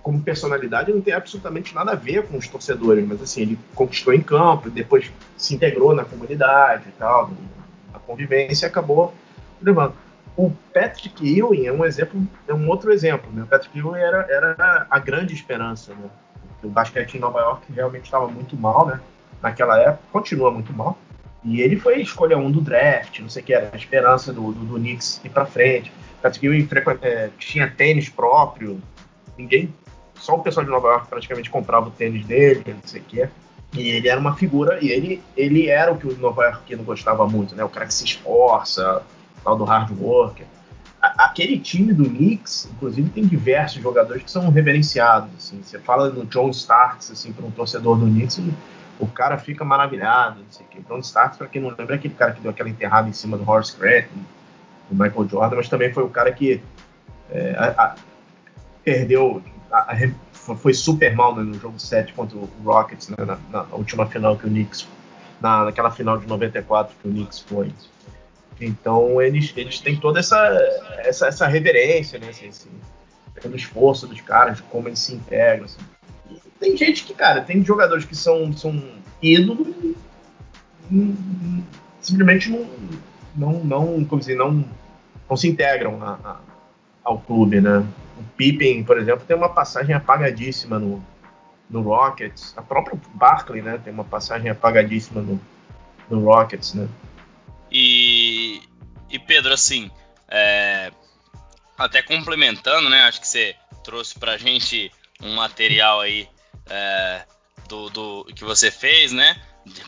como personalidade, não tem absolutamente nada a ver com os torcedores, mas assim, ele conquistou em campo, depois se integrou na comunidade e tal, a convivência acabou levando. O Patrick Ewing é um exemplo, é um outro exemplo. Né? O Patrick Ewing era, era a grande esperança. Né? O basquete em Nova York realmente estava muito mal, né? Naquela época, continua muito mal. E ele foi escolha um do draft, não sei o que, era a esperança do, do, do Knicks ir para frente. Ewing é, tinha tênis próprio, ninguém só o pessoal de Nova York praticamente comprava o tênis dele, não sei o quê. E ele era uma figura, e ele, ele era o que o Nova Yorkino gostava muito, né? O cara que se esforça, tal do hard worker. aquele time do Knicks, inclusive, tem diversos jogadores que são reverenciados. Assim. Você fala no John Starks, assim, para um torcedor do Knicks, o cara fica maravilhado. Não sei o quê. John Starks, para quem não lembra, é aquele cara que deu aquela enterrada em cima do Horace Grant, do Michael Jordan, mas também foi o cara que é, a, a, perdeu a, foi super mal né, no jogo 7 contra o Rockets, né, na, na, última final que o Knicks, na, naquela final de 94 que o Knicks foi. Então eles, eles têm toda essa, essa, essa reverência, né, assim, assim, pelo esforço dos caras, de como eles se integram. Assim. Tem gente que, cara, tem jogadores que são, são ídolos e, simplesmente não, não, não, como dizer, não, não se integram a, a, ao clube, né? O Pippen, por exemplo, tem uma passagem apagadíssima no, no Rockets. A própria Barkley, né, tem uma passagem apagadíssima no, no Rockets, né? E, e Pedro, assim, é, até complementando, né, acho que você trouxe pra gente um material aí é, do, do que você fez, né,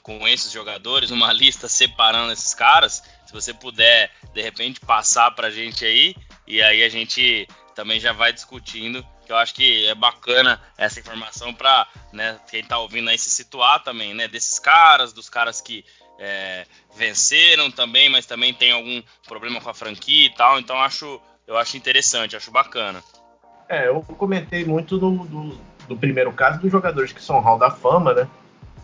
com esses jogadores, uma lista separando esses caras. Se você puder, de repente, passar pra gente aí, e aí a gente também já vai discutindo, que eu acho que é bacana essa informação para né, quem está ouvindo aí se situar também, né? Desses caras, dos caras que é, venceram também, mas também tem algum problema com a franquia e tal. Então acho, eu acho interessante, acho bacana. É, eu comentei muito do, do, do primeiro caso dos jogadores que são Hall da Fama, né?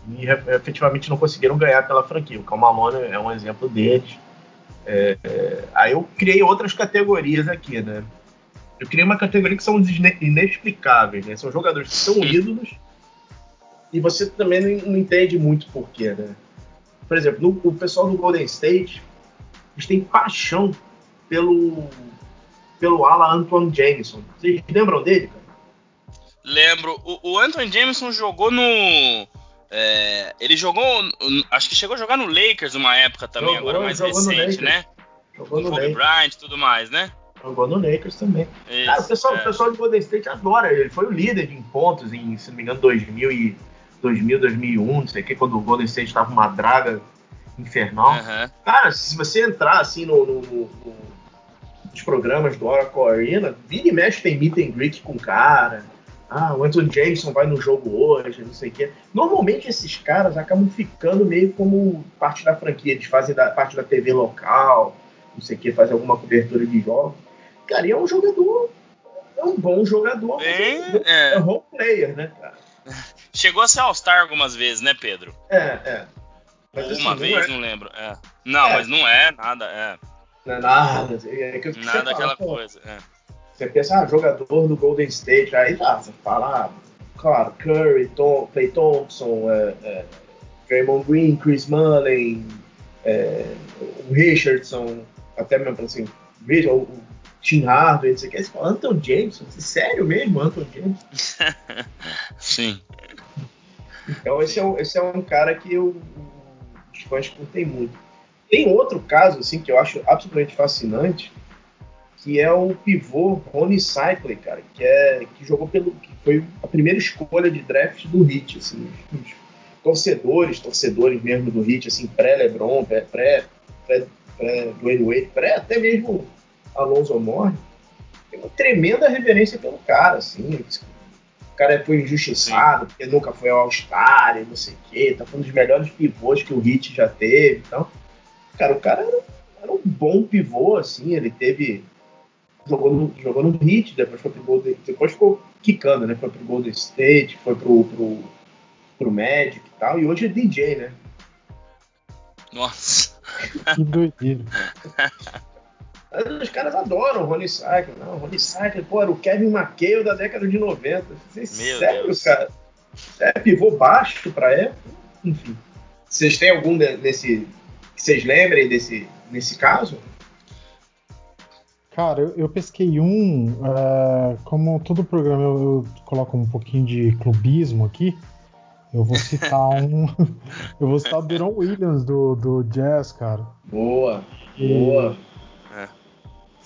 E efetivamente não conseguiram ganhar pela franquia. O Calmalone é um exemplo deles. É, é, aí eu criei outras categorias aqui, né? Eu criei uma categoria que são os inexplicáveis, né? São jogadores que são ídolos e você também não, entende muito porquê, né? Por exemplo, no, o pessoal do Golden State, eles têm paixão pelo pelo ala Antoine Jameson. Vocês lembram dele, cara? Lembro. O, o Antoine Jameson jogou no é, ele jogou, acho que chegou a jogar no Lakers uma época também, jogou, agora mais recente, né? Jogou no Kobe Bryant e tudo mais, né? Jogou no Lakers também. Isso, Cara, o pessoal, é. o pessoal do Golden State adora ele. Foi o líder em pontos em, se não me engano, 2000, e, 2000 2001, não sei o que, quando o Golden State estava uma draga infernal. Uhum. Cara, se você entrar assim no, no, no, nos programas do Oracle Arena, vira e mexe tem meet and greet com o cara. Ah, o Anthony Jameson vai no jogo hoje, não sei o quê. Normalmente esses caras acabam ficando meio como parte da franquia, eles fazem da, parte da TV local, não sei o que, fazem alguma cobertura de jogos. Cara, e é um jogador. É um bom jogador. Bem, é, é role player, né, cara? *laughs* Chegou a ser All-Star algumas vezes, né, Pedro? É, é. Mas, assim, Uma vez, não, é... não lembro. É. Não, é. mas não é nada, é. Não é nada. É que nada aquela fala, coisa, é. Você pensa, ah, jogador do Golden State, aí tá, você fala, ah, claro, Curry, Tom, Clay Thompson, é, é, Draymond Green, Chris Mullin, é, o Richardson, até mesmo assim, o, Tim Hardaway, não sei o que. Você fala, Anton Jameson? Sério mesmo, Anton Jameson? *laughs* Sim. Então esse é, um, esse é um cara que eu, os fãs curtem muito. Tem outro caso assim que eu acho absolutamente fascinante, que é o pivô Rony Cycler, cara, que é que jogou pelo que foi a primeira escolha de draft do Heat, assim, os torcedores, torcedores mesmo do Heat, assim, pré-LeBron, pré, pré, pré, pré Dwayne Wade, pré até mesmo Alonso Moore, tem uma tremenda reverência pelo cara, assim, o cara foi injustiçado, Sim. porque nunca foi ao All-Star não sei o quê, tá um dos melhores pivôs que o Heat já teve, então, cara, o cara era, era um bom pivô, assim, ele teve jogou no, jogou no Heat, depois foi pro Golden, depois ficou quicando, né? Foi pro Golden State, foi pro, pro, pro Magic e tal, e hoje é DJ, né? Nossa. Que doideira. *laughs* Os caras adoram o Rony Cycle. Não, o Rony Cycle, pô, era o Kevin McHale da década de 90. Meu sério, Deus. cara? É pivô baixo pra época? Enfim. Vocês têm algum nesse. que vocês lembrem desse, nesse caso? Cara, eu, eu pesquei um. Uh, como todo programa eu, eu, coloco um pouquinho de clubismo aqui, eu vou citar *laughs* um. eu vou citar o Deron Williams do, do Jazz, cara. Boa, e boa.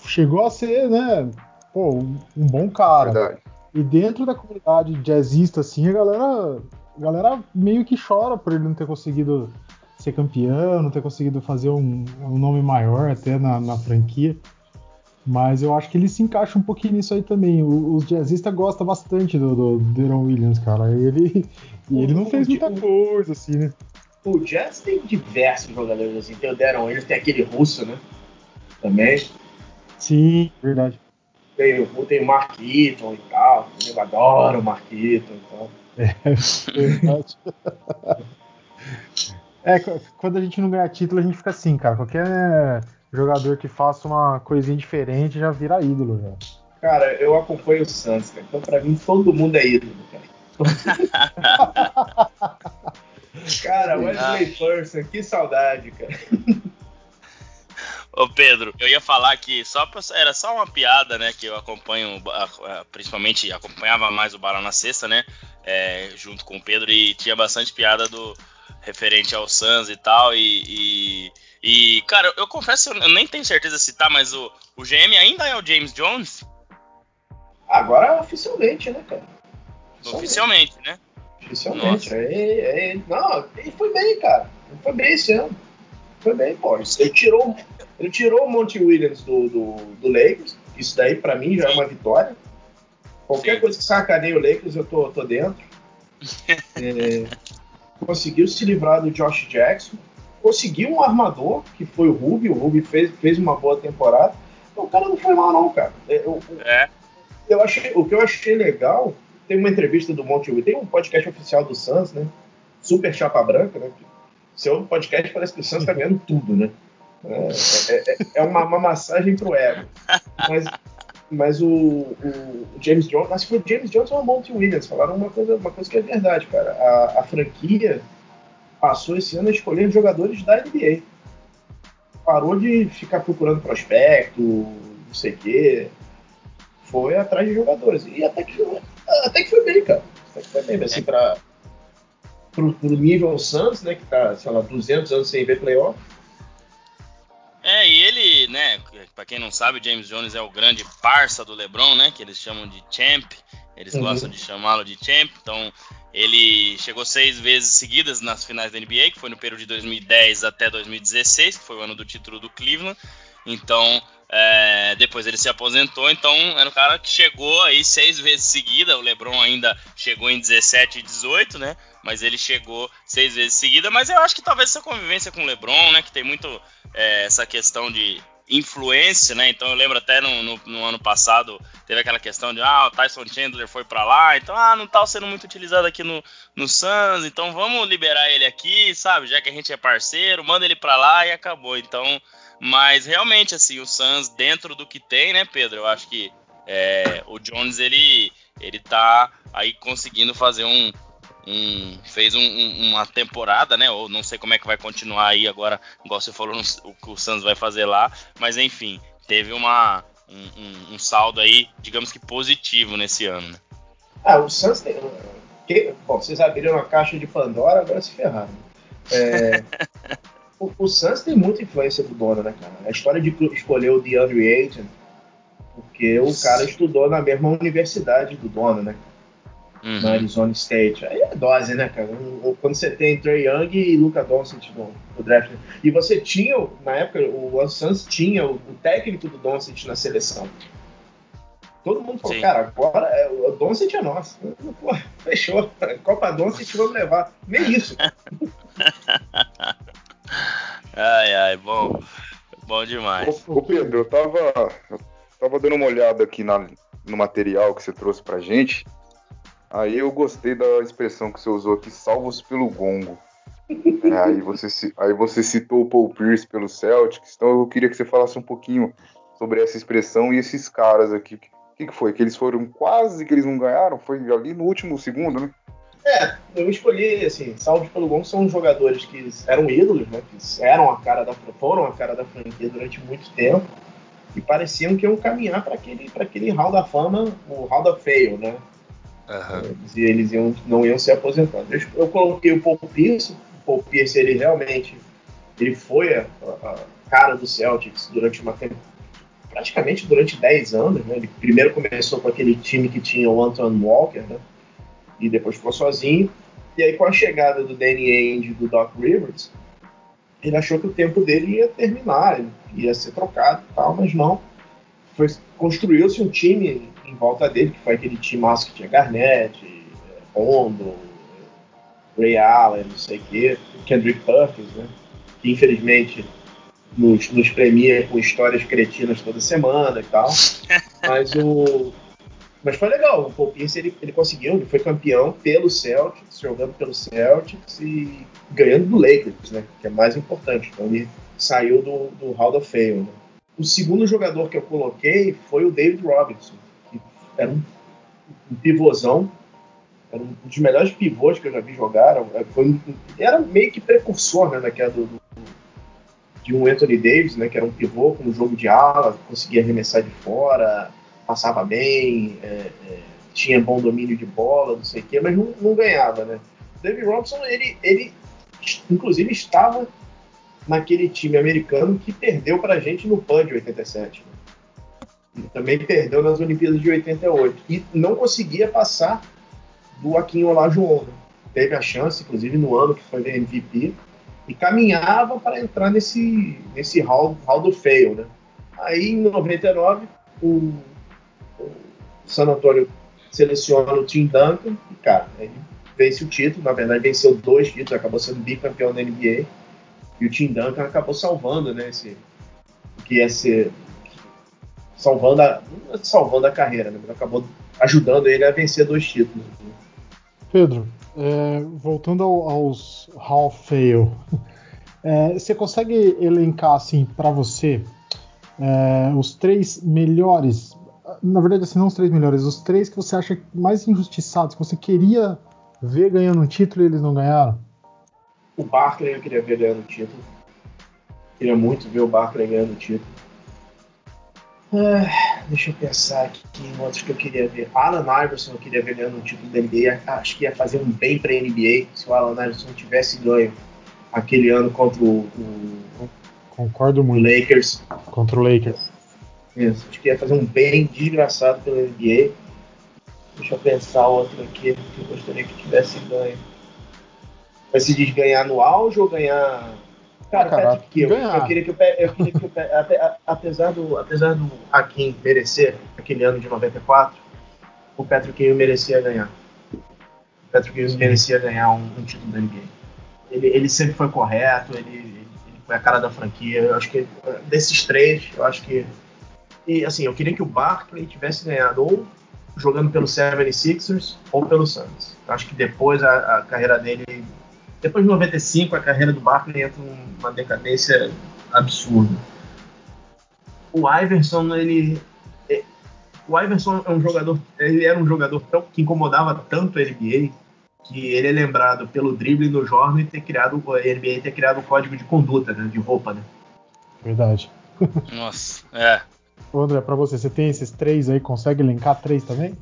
Chegou a ser, né? Pô, um, um bom cara. Verdade. E dentro da comunidade jazzista, assim, a galera, a galera meio que chora por ele não ter conseguido ser campeão, não ter conseguido fazer um, um nome maior até na, na franquia. Mas eu acho que ele se encaixa um pouquinho nisso aí também. O, os jazzistas gostam bastante do, do Deron Williams, cara. E ele, *laughs* ele não fez muita coisa, assim, né? O Jazz tem diversos jogadores assim. Tem o Deron Williams, tem aquele russo, né? Também. Sim, verdade. Tem, o, tem o Mark Eaton e tal. Eu adoro o Mark Eaton e tal. É, *laughs* verdade. *laughs* é, quando a gente não ganha título, a gente fica assim, cara. Qualquer jogador que faça uma coisinha diferente já vira ídolo, já. Cara, eu acompanho o Santos, cara. Então pra mim todo mundo é ídolo, cara. *laughs* cara, Wesley Person, que saudade, cara. Ô Pedro, eu ia falar que só pra, era só uma piada, né? Que eu acompanho, principalmente acompanhava mais o Bala na Sexta, né? É, junto com o Pedro e tinha bastante piada do referente ao Suns e tal. E, e e, cara, eu confesso, eu nem tenho certeza se tá, mas o, o GM ainda é o James Jones? Agora oficialmente, né, cara? Oficialmente, oficialmente né? Oficialmente. É, é, não, ele foi bem, cara. Ele foi bem esse ano. Foi bem, pô. Ele tirou, ele tirou o Monty Williams do, do, do Lakers. Isso daí, pra mim, já é uma vitória. Qualquer Sim. coisa que sacaneie o Lakers, eu tô, tô dentro. *laughs* é, conseguiu se livrar do Josh Jackson conseguiu um armador, que foi o Ruby, o Ruby fez, fez uma boa temporada. Então, o cara não foi mal, não, cara. É, eu, é. Eu achei, o que eu achei legal, tem uma entrevista do Monte tem um podcast oficial do Suns, né? Super Chapa Branca, né? Seu podcast parece que o Suns tá ganhando tudo, né? É, é, é, é uma, uma, massagem pro ego. *laughs* Mas, mas o, o, James Jones, acho que foi o James Jones ou o Monty Williams, falaram uma coisa, uma coisa que é verdade, cara. A, a franquia passou esse ano a escolher jogadores da NBA. Parou de ficar procurando prospecto, não sei o quê. Foi atrás de jogadores. E até que, até que foi bem, cara. Até que foi bem. Assim, pra, pro, pro nível Suns, né, que tá, sei lá, 200 anos sem ver playoff. É, e ele, né, pra quem não sabe, o James Jones é o grande parça do LeBron, né, que eles chamam de champ. Eles uhum. gostam de chamá-lo de champ. Então, ele chegou seis vezes seguidas nas finais da NBA, que foi no período de 2010 até 2016, que foi o ano do título do Cleveland. Então, é, depois ele se aposentou, então era um cara que chegou aí seis vezes seguida. O LeBron ainda chegou em 17 e 18, né? Mas ele chegou seis vezes seguida. Mas eu acho que talvez essa convivência com o LeBron, né? Que tem muito é, essa questão de influência, né? Então eu lembro até no, no, no, ano passado teve aquela questão de ah, o Tyson Chandler foi para lá, então ah, não tá sendo muito utilizado aqui no, no Suns, então vamos liberar ele aqui, sabe? Já que a gente é parceiro, manda ele para lá e acabou. Então, mas realmente assim, o Suns dentro do que tem, né, Pedro? Eu acho que é, o Jones ele ele tá aí conseguindo fazer um, um, fez um, um, uma temporada, né? Ou não sei como é que vai continuar aí agora, igual você falou, o que o Santos vai fazer lá, mas enfim, teve uma, um, saldo aí, digamos que positivo nesse ano. Né? Ah, o Santos tem. Que, bom, vocês abriram a caixa de Pandora, agora se ferraram. É, *laughs* o, o, Suns tem muita influência do dono, né, cara? A história de escolher o DeAndre Ayton, porque o cara estudou na mesma universidade do dono, né? Uhum. Na Arizona State. Aí é dose, né, cara? Quando você tem Trey Young e Luca Doncic no, no draft. E você tinha, na época, o Suns tinha o, o técnico do Doncic na seleção. Todo mundo falou, Sim. cara, agora é, o Doncic é nosso. *laughs* Pô, fechou. Copa Doncic vamos levar. Nem isso. *laughs* ai, ai, bom. Bom demais. Ô, Pedro, eu tava, eu tava dando uma olhada aqui na, no material que você trouxe pra gente. Aí eu gostei da expressão que você usou aqui, salvos pelo gongo. É, aí, você, aí você citou o Paul Pierce pelo Celtics, então eu queria que você falasse um pouquinho sobre essa expressão e esses caras aqui o que, que foi? Que eles foram quase que eles não ganharam? Foi ali no último segundo, né? É, eu escolhi, assim, Salve pelo Gol são jogadores que eram ídolos, né? Que eram a cara da foram a cara da franquia durante muito tempo e pareciam que iam caminhar para aquele, aquele Hall da Fama, o Hall da Fail, né? Uhum. E eles iam, não iam ser aposentados. Eu, eu coloquei o Paul Pierce, o Paul Pierce, ele realmente ele foi a, a cara do Celtics durante uma praticamente durante 10 anos. Né? Ele primeiro começou com aquele time que tinha o Anton Walker, né? e depois ficou sozinho. E aí, com a chegada do Danny Ainge e do Doc Rivers, ele achou que o tempo dele ia terminar, ia ser trocado e tal, mas não. Construiu-se um time em volta dele, que foi aquele time que tinha Garnett, Rondo, Ray Allen, não sei o quê, Kendrick Perkins, né? que infelizmente nos, nos premia com histórias cretinas toda semana e tal. *laughs* Mas o. Mas foi legal, o Paul Pierce ele, ele conseguiu, ele foi campeão pelo Celtics, jogando pelo Celtics e ganhando do Lakers, né? Que é mais importante. Então ele saiu do, do Hall of Fame. Né? O segundo jogador que eu coloquei foi o David Robinson, que era um, um pivôzão, era um dos melhores pivôs que eu já vi jogar. Foi, era meio que precursor né, daquela do, do de um Anthony Davis, né, que era um pivô com um jogo de ala, conseguia arremessar de fora, passava bem, é, é, tinha bom domínio de bola, não sei o quê, mas não, não ganhava, né? O David Robinson, ele, ele inclusive estava naquele time americano que perdeu para a gente no PAN de 87. Né? Também perdeu nas Olimpíadas de 88. E não conseguia passar do Akin Olajuwon. Né? Teve a chance, inclusive no ano que foi MVP, e caminhava para entrar nesse, nesse hall, hall do fail, né? Aí em 99 o, o San Antonio seleciona o Tim Duncan e cara, ele vence o título, na verdade venceu dois títulos, acabou sendo bicampeão da NBA e o Tim Duncan acabou salvando, né, esse que ia ser salvando a, é salvando a carreira, né, acabou ajudando ele a vencer dois títulos. Pedro, é, voltando ao, aos Hall Fail, *laughs* é, você consegue elencar assim para você é, os três melhores, na verdade assim não os três melhores, os três que você acha mais injustiçados, que você queria ver ganhando um título e eles não ganharam? O Barkley eu queria ver ganhando o título. Queria muito ver o Barkley ganhando o título. Ah, deixa eu pensar aqui em outros que eu queria ver. Alan Iverson eu queria ver ganhando um título da NBA. Acho que ia fazer um bem para a NBA se o Alan Iverson tivesse ganho aquele ano contra o, o Concordo muito. Lakers. Contra o Lakers. Isso, acho que ia fazer um bem desgraçado pela NBA. Deixa eu pensar outro aqui que eu gostaria que tivesse ganho. Vai se diz ganhar no auge ou ganhar Cara, ah, Patrick Kill. Eu queria que o, eu queria que o apesar do apesar do Hakim merecer aquele ano de 94, o Patrick Kill merecia ganhar. O Patrick Kill merecia ganhar um, um, título da NBA. Ele, ele sempre foi correto, ele, ele, foi a cara da franquia. Eu acho que desses três, eu acho que e assim, eu queria que o Barkley tivesse ganhado ou jogando pelo 76ers ou pelo Suns. Eu acho que depois a, a carreira dele depois de 95, a carreira do Barkley entra numa decadência absurda. O Iverson, ele. É, o Iverson é um jogador. Ele era um jogador tão, que incomodava tanto a NBA que ele é lembrado pelo drible no Jordan e ter criado. A NBA ter criado o código de conduta, né, de roupa, né? Verdade. Nossa, é. Ô André, pra você, você tem esses três aí, consegue linkar três também?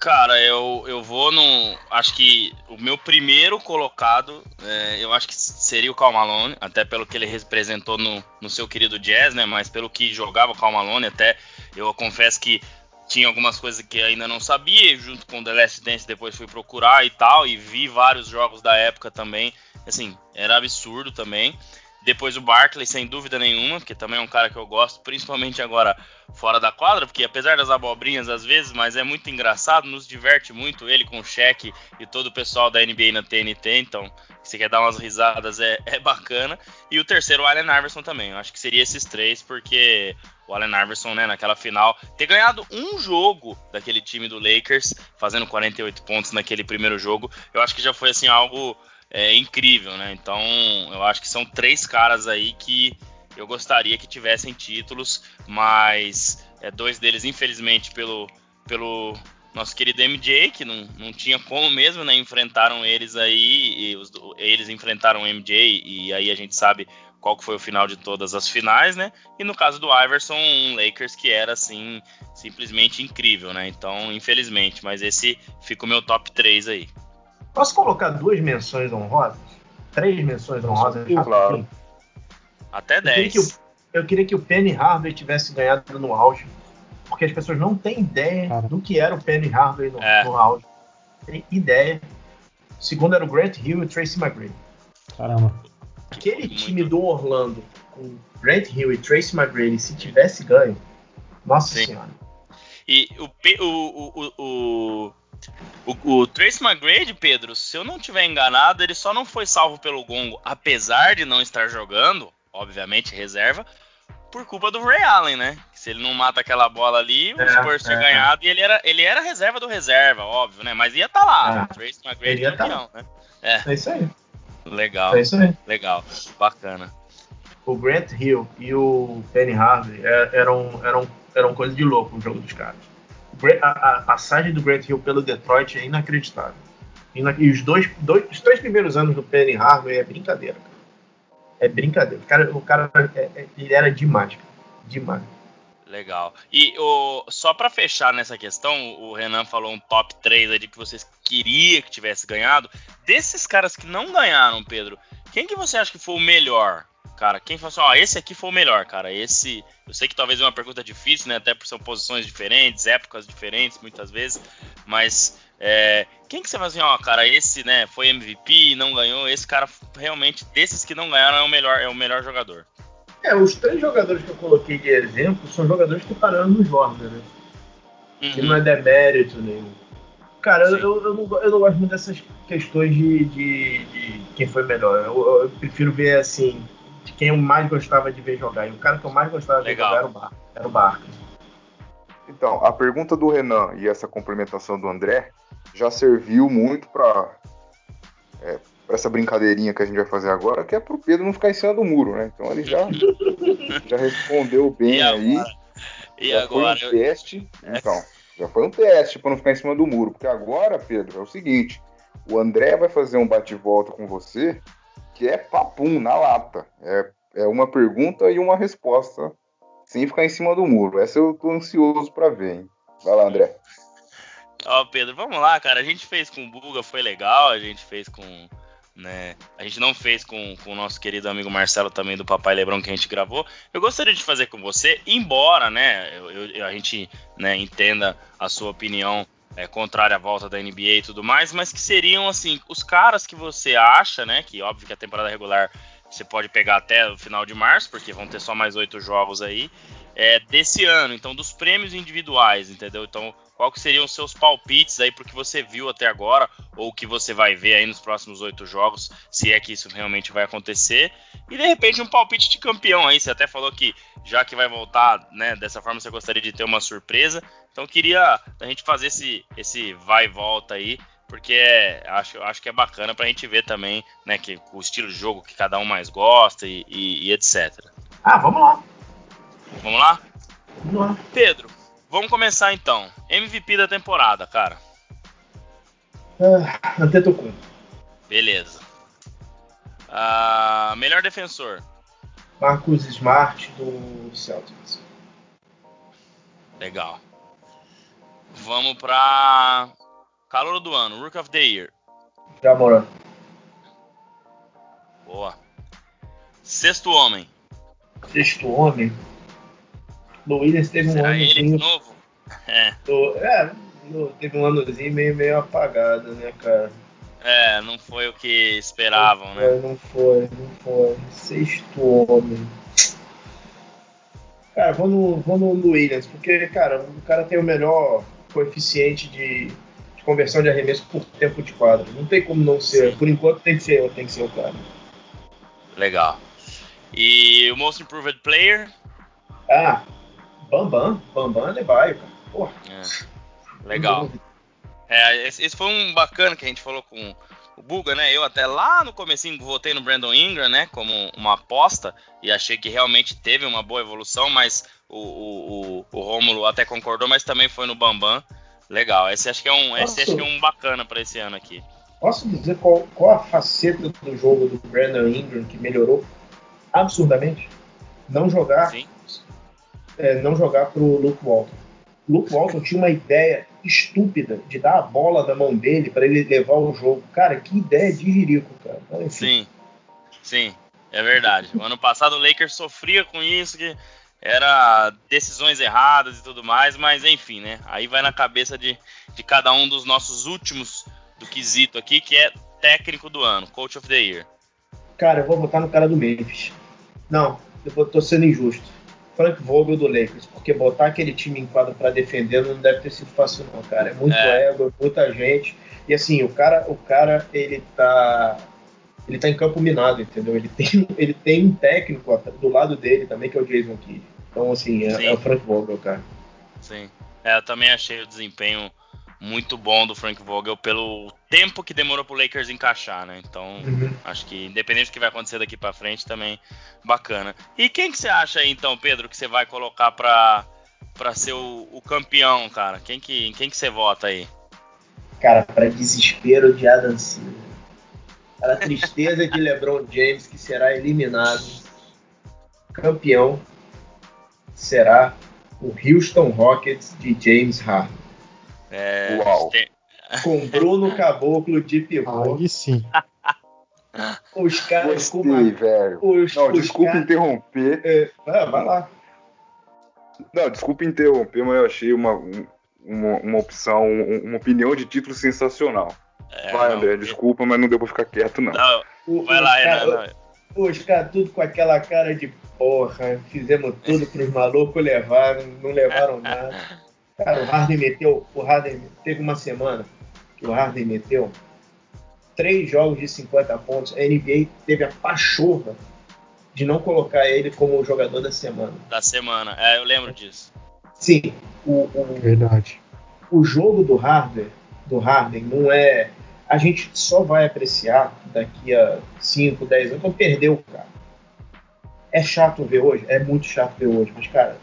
Cara, eu, eu vou no. Acho que o meu primeiro colocado, é, eu acho que seria o Cal Malone, até pelo que ele representou no, no seu querido Jazz, né? Mas pelo que jogava o Cal até eu confesso que tinha algumas coisas que ainda não sabia, junto com The Last Dance depois fui procurar e tal, e vi vários jogos da época também. Assim, era absurdo também. Depois o Barkley, sem dúvida nenhuma, que também é um cara que eu gosto, principalmente agora fora da quadra, porque apesar das abobrinhas às vezes, mas é muito engraçado, nos diverte muito ele com o cheque e todo o pessoal da NBA na TNT, então se quer dar umas risadas é, é bacana. E o terceiro, o Allen Iverson também, eu acho que seria esses três, porque o Allen Iverson, né, naquela final, ter ganhado um jogo daquele time do Lakers, fazendo 48 pontos naquele primeiro jogo, eu acho que já foi assim algo é, incrível, né? Então, eu acho que são três caras aí que eu gostaria que tivessem títulos, mas é, dois deles, infelizmente, pelo, pelo nosso querido MJ, que não, não tinha como mesmo, né? Enfrentaram eles aí, os, eles enfrentaram o MJ, e aí a gente sabe qual foi o final de todas as finais, né? E no caso do Iverson, um Lakers que era assim, simplesmente incrível, né? Então, infelizmente, mas esse fica o meu top 3 aí. Posso colocar duas menções honrosas? Três menções honrosas? Claro. Até 10. Eu, eu queria que o Penny Hardaway tivesse ganhado no auge, porque as pessoas não têm ideia Cara. do que era o Penny Hardaway no, é. no auge. Tem ideia. O segundo era o Grant Hill e o Tracy McGrady. Caramba. Aquele time do Orlando com Grant Hill e Tracy McGrady, se tivesse ganho, nossa Sim. senhora. E o, o, o, o o, o Trace McGrady, Pedro, se eu não tiver enganado, ele só não foi salvo pelo Gongo, apesar de não estar jogando, obviamente reserva, por culpa do Ray Allen, né? Se ele não mata aquela bola ali, o é, Spurs tinha é, ganhado e ele era, ele era reserva do reserva, óbvio, né? Mas ia estar tá lá, é. Trace McGrady tá. campeão, tá. né? É. é isso aí. Legal. É isso aí. Legal. Bacana. O Grant Hill e o Penny Harvey é, eram, eram, eram coisa de louco o jogo dos caras a, a, passagem do Grant Hill pelo Detroit é inacreditável. E, os dois, dois, os três primeiros anos do Penny Hardaway é brincadeira. Cara. É brincadeira. O cara, o cara é, é, ele era demais, cara. demais. Legal. E o, só para fechar nessa questão, o Renan falou um top 3 aí que vocês queria que tivesse ganhado. Desses caras que não ganharam, Pedro, quem que você acha que foi o melhor? Cara, quem falou assim, ó, esse aqui foi o melhor, cara. Esse. Eu sei que talvez é uma pergunta difícil, né? Até por são posições diferentes, épocas diferentes, muitas vezes. Mas é, quem que você fala assim, ó, cara, esse, né, foi MVP, não ganhou, esse cara realmente, desses que não ganharam, é o melhor, é o melhor jogador. É, os três jogadores que eu coloquei de exemplo são jogadores que pararam no Jordan, né? Uhum. Que não é demérito nenhum. Cara, eu, eu, eu, não, eu não gosto muito dessas questões de, de, de quem foi melhor. Eu, eu, prefiro ver assim, de quem eu mais gostava de ver jogar. E o cara que eu mais gostava de Legal. ver jogar era o Barca. Era o Barca. Então, a pergunta do Renan e essa complementação do André já serviu muito para é, essa brincadeirinha que a gente vai fazer agora, que é pro Pedro não ficar em cima do muro, né? Então ele já, *laughs* já respondeu bem e aí. E já agora? Foi um teste. Então, já foi um teste para não ficar em cima do muro. Porque agora, Pedro, é o seguinte: o André vai fazer um bate-volta com você que é papum, na lata. É, é uma pergunta e uma resposta, sem ficar em cima do muro. Essa eu tô ansioso para ver, hein? Vai lá, André. Ó, oh, Pedro, vamos lá, cara. A gente fez com o Buga, foi legal. A gente fez com. Né? A gente não fez com, com o nosso querido amigo Marcelo também do Papai Lebrão que a gente gravou. Eu gostaria de fazer com você, embora, né, eu, eu, a gente né, entenda a sua opinião é, contrária à volta da NBA e tudo mais, mas que seriam assim os caras que você acha, né? Que óbvio que a temporada regular você pode pegar até o final de março, porque vão ter só mais oito jogos aí é, desse ano. Então, dos prêmios individuais, entendeu? Então, qual que seriam os seus palpites aí pro que você viu até agora ou que você vai ver aí nos próximos oito jogos, se é que isso realmente vai acontecer? E de repente um palpite de campeão aí. Você até falou que já que vai voltar, né? Dessa forma você gostaria de ter uma surpresa. Então queria a gente fazer esse, esse vai e volta aí, porque é, acho, acho que é bacana pra gente ver também, né, que o estilo de jogo que cada um mais gosta e, e, e etc. Ah, vamos lá. Vamos lá? Vamos lá. Pedro, vamos começar então. MVP da temporada, cara. Ah, Antetokounmpo. Beleza. Ah, melhor defensor. Marcus Smart do Celtics. Legal. Vamos pra calor do ano, Rook of the Year. Jamoran. Boa. Sexto homem. Sexto homem. Lou Williams teve Será um anozinho. novo? É, do- é, no- teve um anozinho meio, meio apagado, né, cara? é, não foi o que esperavam, não né? foi, Não foi, não foi. Sexto homem. Cara, vou no, vou no Williams, porque, cara, o cara tem o melhor coeficiente de, de conversão de arremesso por tempo de quadro. Não tem como não ser. Sim. Por enquanto tem que ser, tem que ser o cara. Legal. E o Most Improved Player? Ah, Bambam, Bambam cara. Porra, É, legal. sem dúvida. É, esse, esse foi um bacana que a gente falou com o Buga, né? Eu até lá no comecinho votei no Brandon Ingram, né? Como uma aposta e achei que realmente teve uma boa evolução, mas o, o, o, o Rômulo até concordou, mas também foi no Bambam. Legal. Esse acho que é um, esse acho que é um bacana para esse ano aqui. Posso dizer qual, qual a faceta do jogo do Brandon Ingram que melhorou absurdamente? Não jogar, Sim. É, não jogar pro Luke Walton. Luke Walton tinha uma ideia estúpida de dar a bola na mão dele para ele levar o jogo. Cara, que ideia de jirico, cara. Então, Sim. Sim. É verdade. O ano passado o Lakers sofria com isso, que era decisões erradas e tudo mais, mas enfim, né? Aí vai na cabeça de, de cada um dos nossos últimos do quesito aqui, que é técnico do ano, Coach of the Year. Cara, eu vou votar no cara do Memphis. Não, eu tô sendo injusto. Frank Vogel do Lakers, porque botar aquele time em quadro para defender não deve ter sido fácil não, cara. É muito É. ego, é muita gente. E assim, o cara, o cara, ele tá ele tá em campo minado, entendeu? Ele tem, *laughs* ele tem um técnico do lado dele também, que é o Jason Kidd. Então, assim, é, é o Frank Vogel, cara. Sim. É, eu também achei o desempenho muito bom do Frank Vogel pelo tempo que demorou pro Lakers encaixar, né? Então, acho que independente do que vai acontecer daqui pra frente, também bacana. E quem que você acha aí, então, Pedro, que você vai colocar pra, pra ser o, o campeão, cara? Quem que, quem que você vota aí? Cara, para desespero de Adam Silver. Para a tristeza de LeBron James, que será eliminado, campeão será o Houston Rockets de James Harden. É, Uau. tem- Com Bruno Caboclo de pivô. Aí sim. *laughs* Os caras com Gostei, uma. velho. Os, Não, os desculpa caras- interromper. É, vai, vai lá. Não, desculpa interromper, mas eu achei uma, um- uma, uma opção, um- uma opinião de título sensacional. é, Vai, não, André, desculpa, mas não deu pra ficar quieto, não. não, O- vai lá, cara- Renan. não. Os caras tudo com aquela cara de porra, fizemos tudo pros malucos levaram, não levaram *laughs* nada. Cara, o Harden meteu, o Harden teve uma semana que o Harden meteu três jogos de 50 pontos. A NBA teve a pachorra de não colocar ele como o jogador da semana. Da semana. É, eu lembro disso. Sim, o, o, Verdade. o jogo do Harden, do Harden não é. A gente só vai apreciar daqui a 5, 10 anos quando perder o cara. É chato ver hoje? É muito chato ver hoje, mas, cara,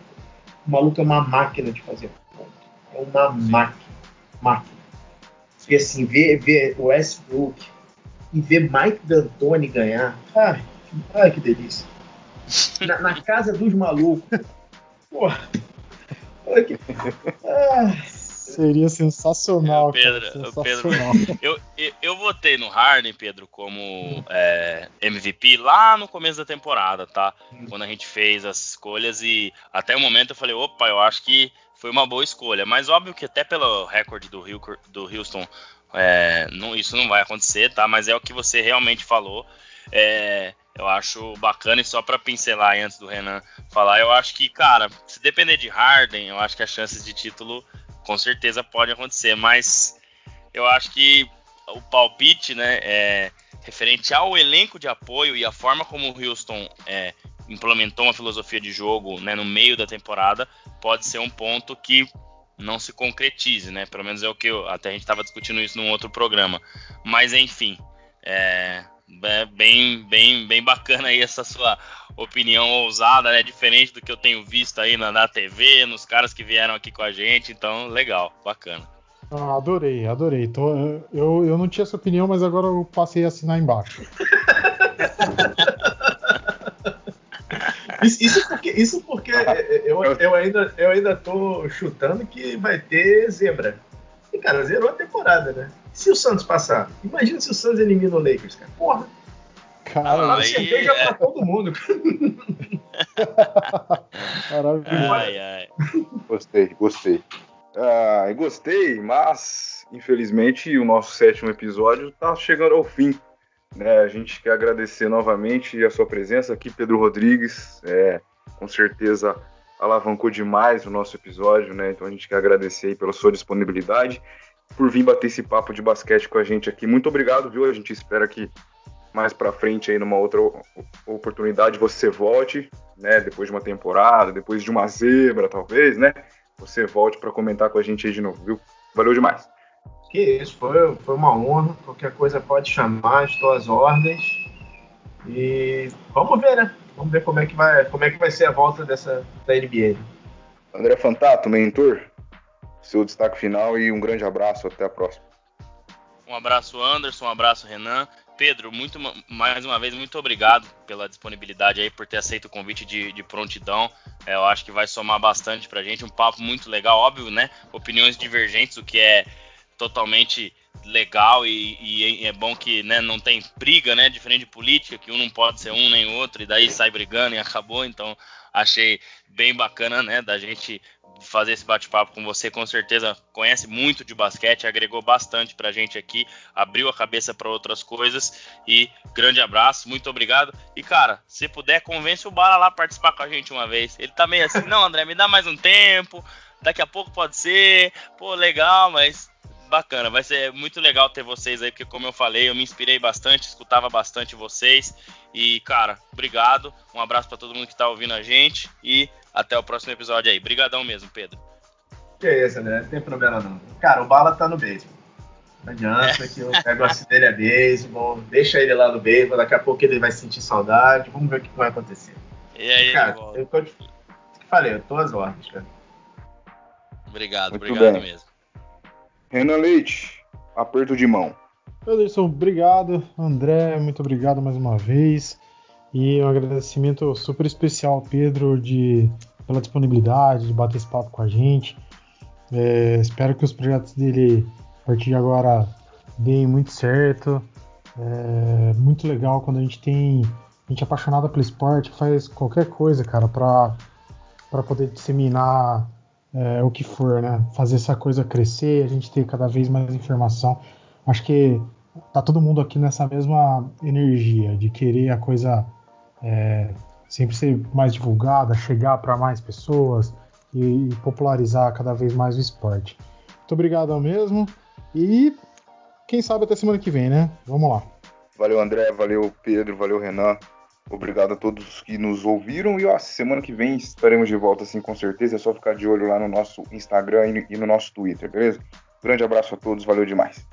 o maluco é uma máquina de fazer ponto. É uma máquina. Máquina. E assim, ver, ver o Westbrook e ver Mike D'Antoni ganhar, ai, ai que delícia. Na, na casa dos malucos. Porra. Olha que. Ah, Seria sensacional, É, Pedro- cara. o Pedro- Sensacional. Eu, eu, eu votei no Harden, Pedro, como é, MVP lá no começo da temporada, tá? Quando a gente fez as escolhas e até o momento eu falei, opa, eu acho que foi uma boa escolha. Mas óbvio que até pelo recorde do, Hilker- do Houston, é, não- isso não vai acontecer, tá? Mas é o que você realmente falou. É, eu acho bacana e só pra pincelar antes do Renan falar, eu acho que, cara, se depender de Harden, eu acho que as chances de título com certeza podem acontecer, mas eu acho que o palpite, né, é, referente ao elenco de apoio e a forma como o Houston é, implementou uma filosofia de jogo né, no meio da temporada, pode ser um ponto que não se concretize, né? Pelo menos é o que eu, até a gente estava discutindo isso num outro programa. Mas enfim, é, é bem, bem, bem bacana aí essa sua opinião ousada, né? Diferente do que eu tenho visto aí na, na TV, nos caras que vieram aqui com a gente. Então, legal, bacana. Ah, adorei, adorei. Tô- eu, eu não tinha essa opinião, mas agora eu passei a assinar embaixo. *laughs* Isso, isso porque, isso porque eu, eu, ainda, eu ainda tô chutando que vai ter zebra. E, cara, zerou a temporada, né? E se o Santos passar? Imagina se o Santos elimina o Lakers, cara. Porra. Cara, aí, cerveja é... pra todo mundo. *laughs* Maravilhoso. Ai, ai. Gostei, gostei. Ah, gostei, mas infelizmente o nosso sétimo episódio está chegando ao fim. Né? A gente quer agradecer novamente a sua presença aqui, Pedro Rodrigues. É, com certeza alavancou demais o nosso episódio, né? Então a gente quer agradecer pela sua disponibilidade, por vir bater esse papo de basquete com a gente aqui. Muito obrigado, viu? A gente espera que mais para frente aí numa outra oportunidade você volte, né, depois de uma temporada, depois de uma zebra talvez, né? Você volte para comentar com a gente aí de novo, viu? Valeu demais. Que isso, foi, foi uma honra. Qualquer coisa pode chamar, estou às ordens. E vamos ver, né? Vamos ver como é que vai, como é que vai ser a volta dessa da NBA. André Fantato, mentor, seu destaque final e um grande abraço, até a próxima. Um abraço Anderson, um abraço Renan. Pedro, muito mais uma vez, muito obrigado pela disponibilidade aí, por ter aceito o convite de, de prontidão. É, eu acho que vai somar bastante pra gente. Um papo muito legal, óbvio, né? Opiniões divergentes, o que é totalmente legal e, e, é bom que né, não tem briga, né? Diferente de política, que um não pode ser um nem outro, e daí sai brigando e acabou. Então achei bem bacana, né, da gente fazer esse bate-papo com você. Com certeza conhece muito de basquete, agregou bastante pra gente aqui, abriu a cabeça para outras coisas. E grande abraço, muito obrigado. E cara, se puder, convence o Bala lá participar com a gente uma vez. Ele tá meio assim, não, André, me dá mais um tempo. Daqui a pouco pode ser, pô, legal, mas bacana, vai ser muito legal ter vocês aí, porque como eu falei, eu me inspirei bastante, escutava bastante vocês. E, cara, obrigado. Um abraço para todo mundo que tá ouvindo a gente e até o próximo episódio aí. Obrigadão mesmo, Pedro. Que isso, né? Não tem problema não. Cara, o Bala tá no beisebol. Não adianta é. que o *laughs* negócio dele é beisebol. Deixa ele lá no beisebol, daqui a pouco ele vai sentir saudade. Vamos ver o que vai acontecer. E aí, cara, eu tô, falei, eu tô às ordens, cara. Obrigado, Muito obrigado bem. mesmo. Renan Leite, aperto de mão. Anderson, obrigado. André, muito obrigado mais uma vez. E um agradecimento super especial ao Pedro de, pela disponibilidade, de bater esse papo com a gente. É, espero que os projetos dele, a partir de agora, deem muito certo. É muito legal quando a gente tem gente apaixonada pelo esporte, faz qualquer coisa, cara, para poder disseminar é, o que for, né? Fazer essa coisa crescer, a gente ter cada vez mais informação. Acho que tá todo mundo aqui nessa mesma energia de querer a coisa é, sempre ser mais divulgada, chegar para mais pessoas e, e, popularizar cada vez mais o esporte. Muito obrigado mesmo e quem sabe até semana que vem, né? Vamos lá. Valeu André, valeu Pedro, valeu Renan. Obrigado a todos que nos ouviram e ó, semana que vem estaremos de volta assim com certeza. É só ficar de olho lá no nosso Instagram e no nosso Twitter, beleza? Grande abraço a todos, valeu demais.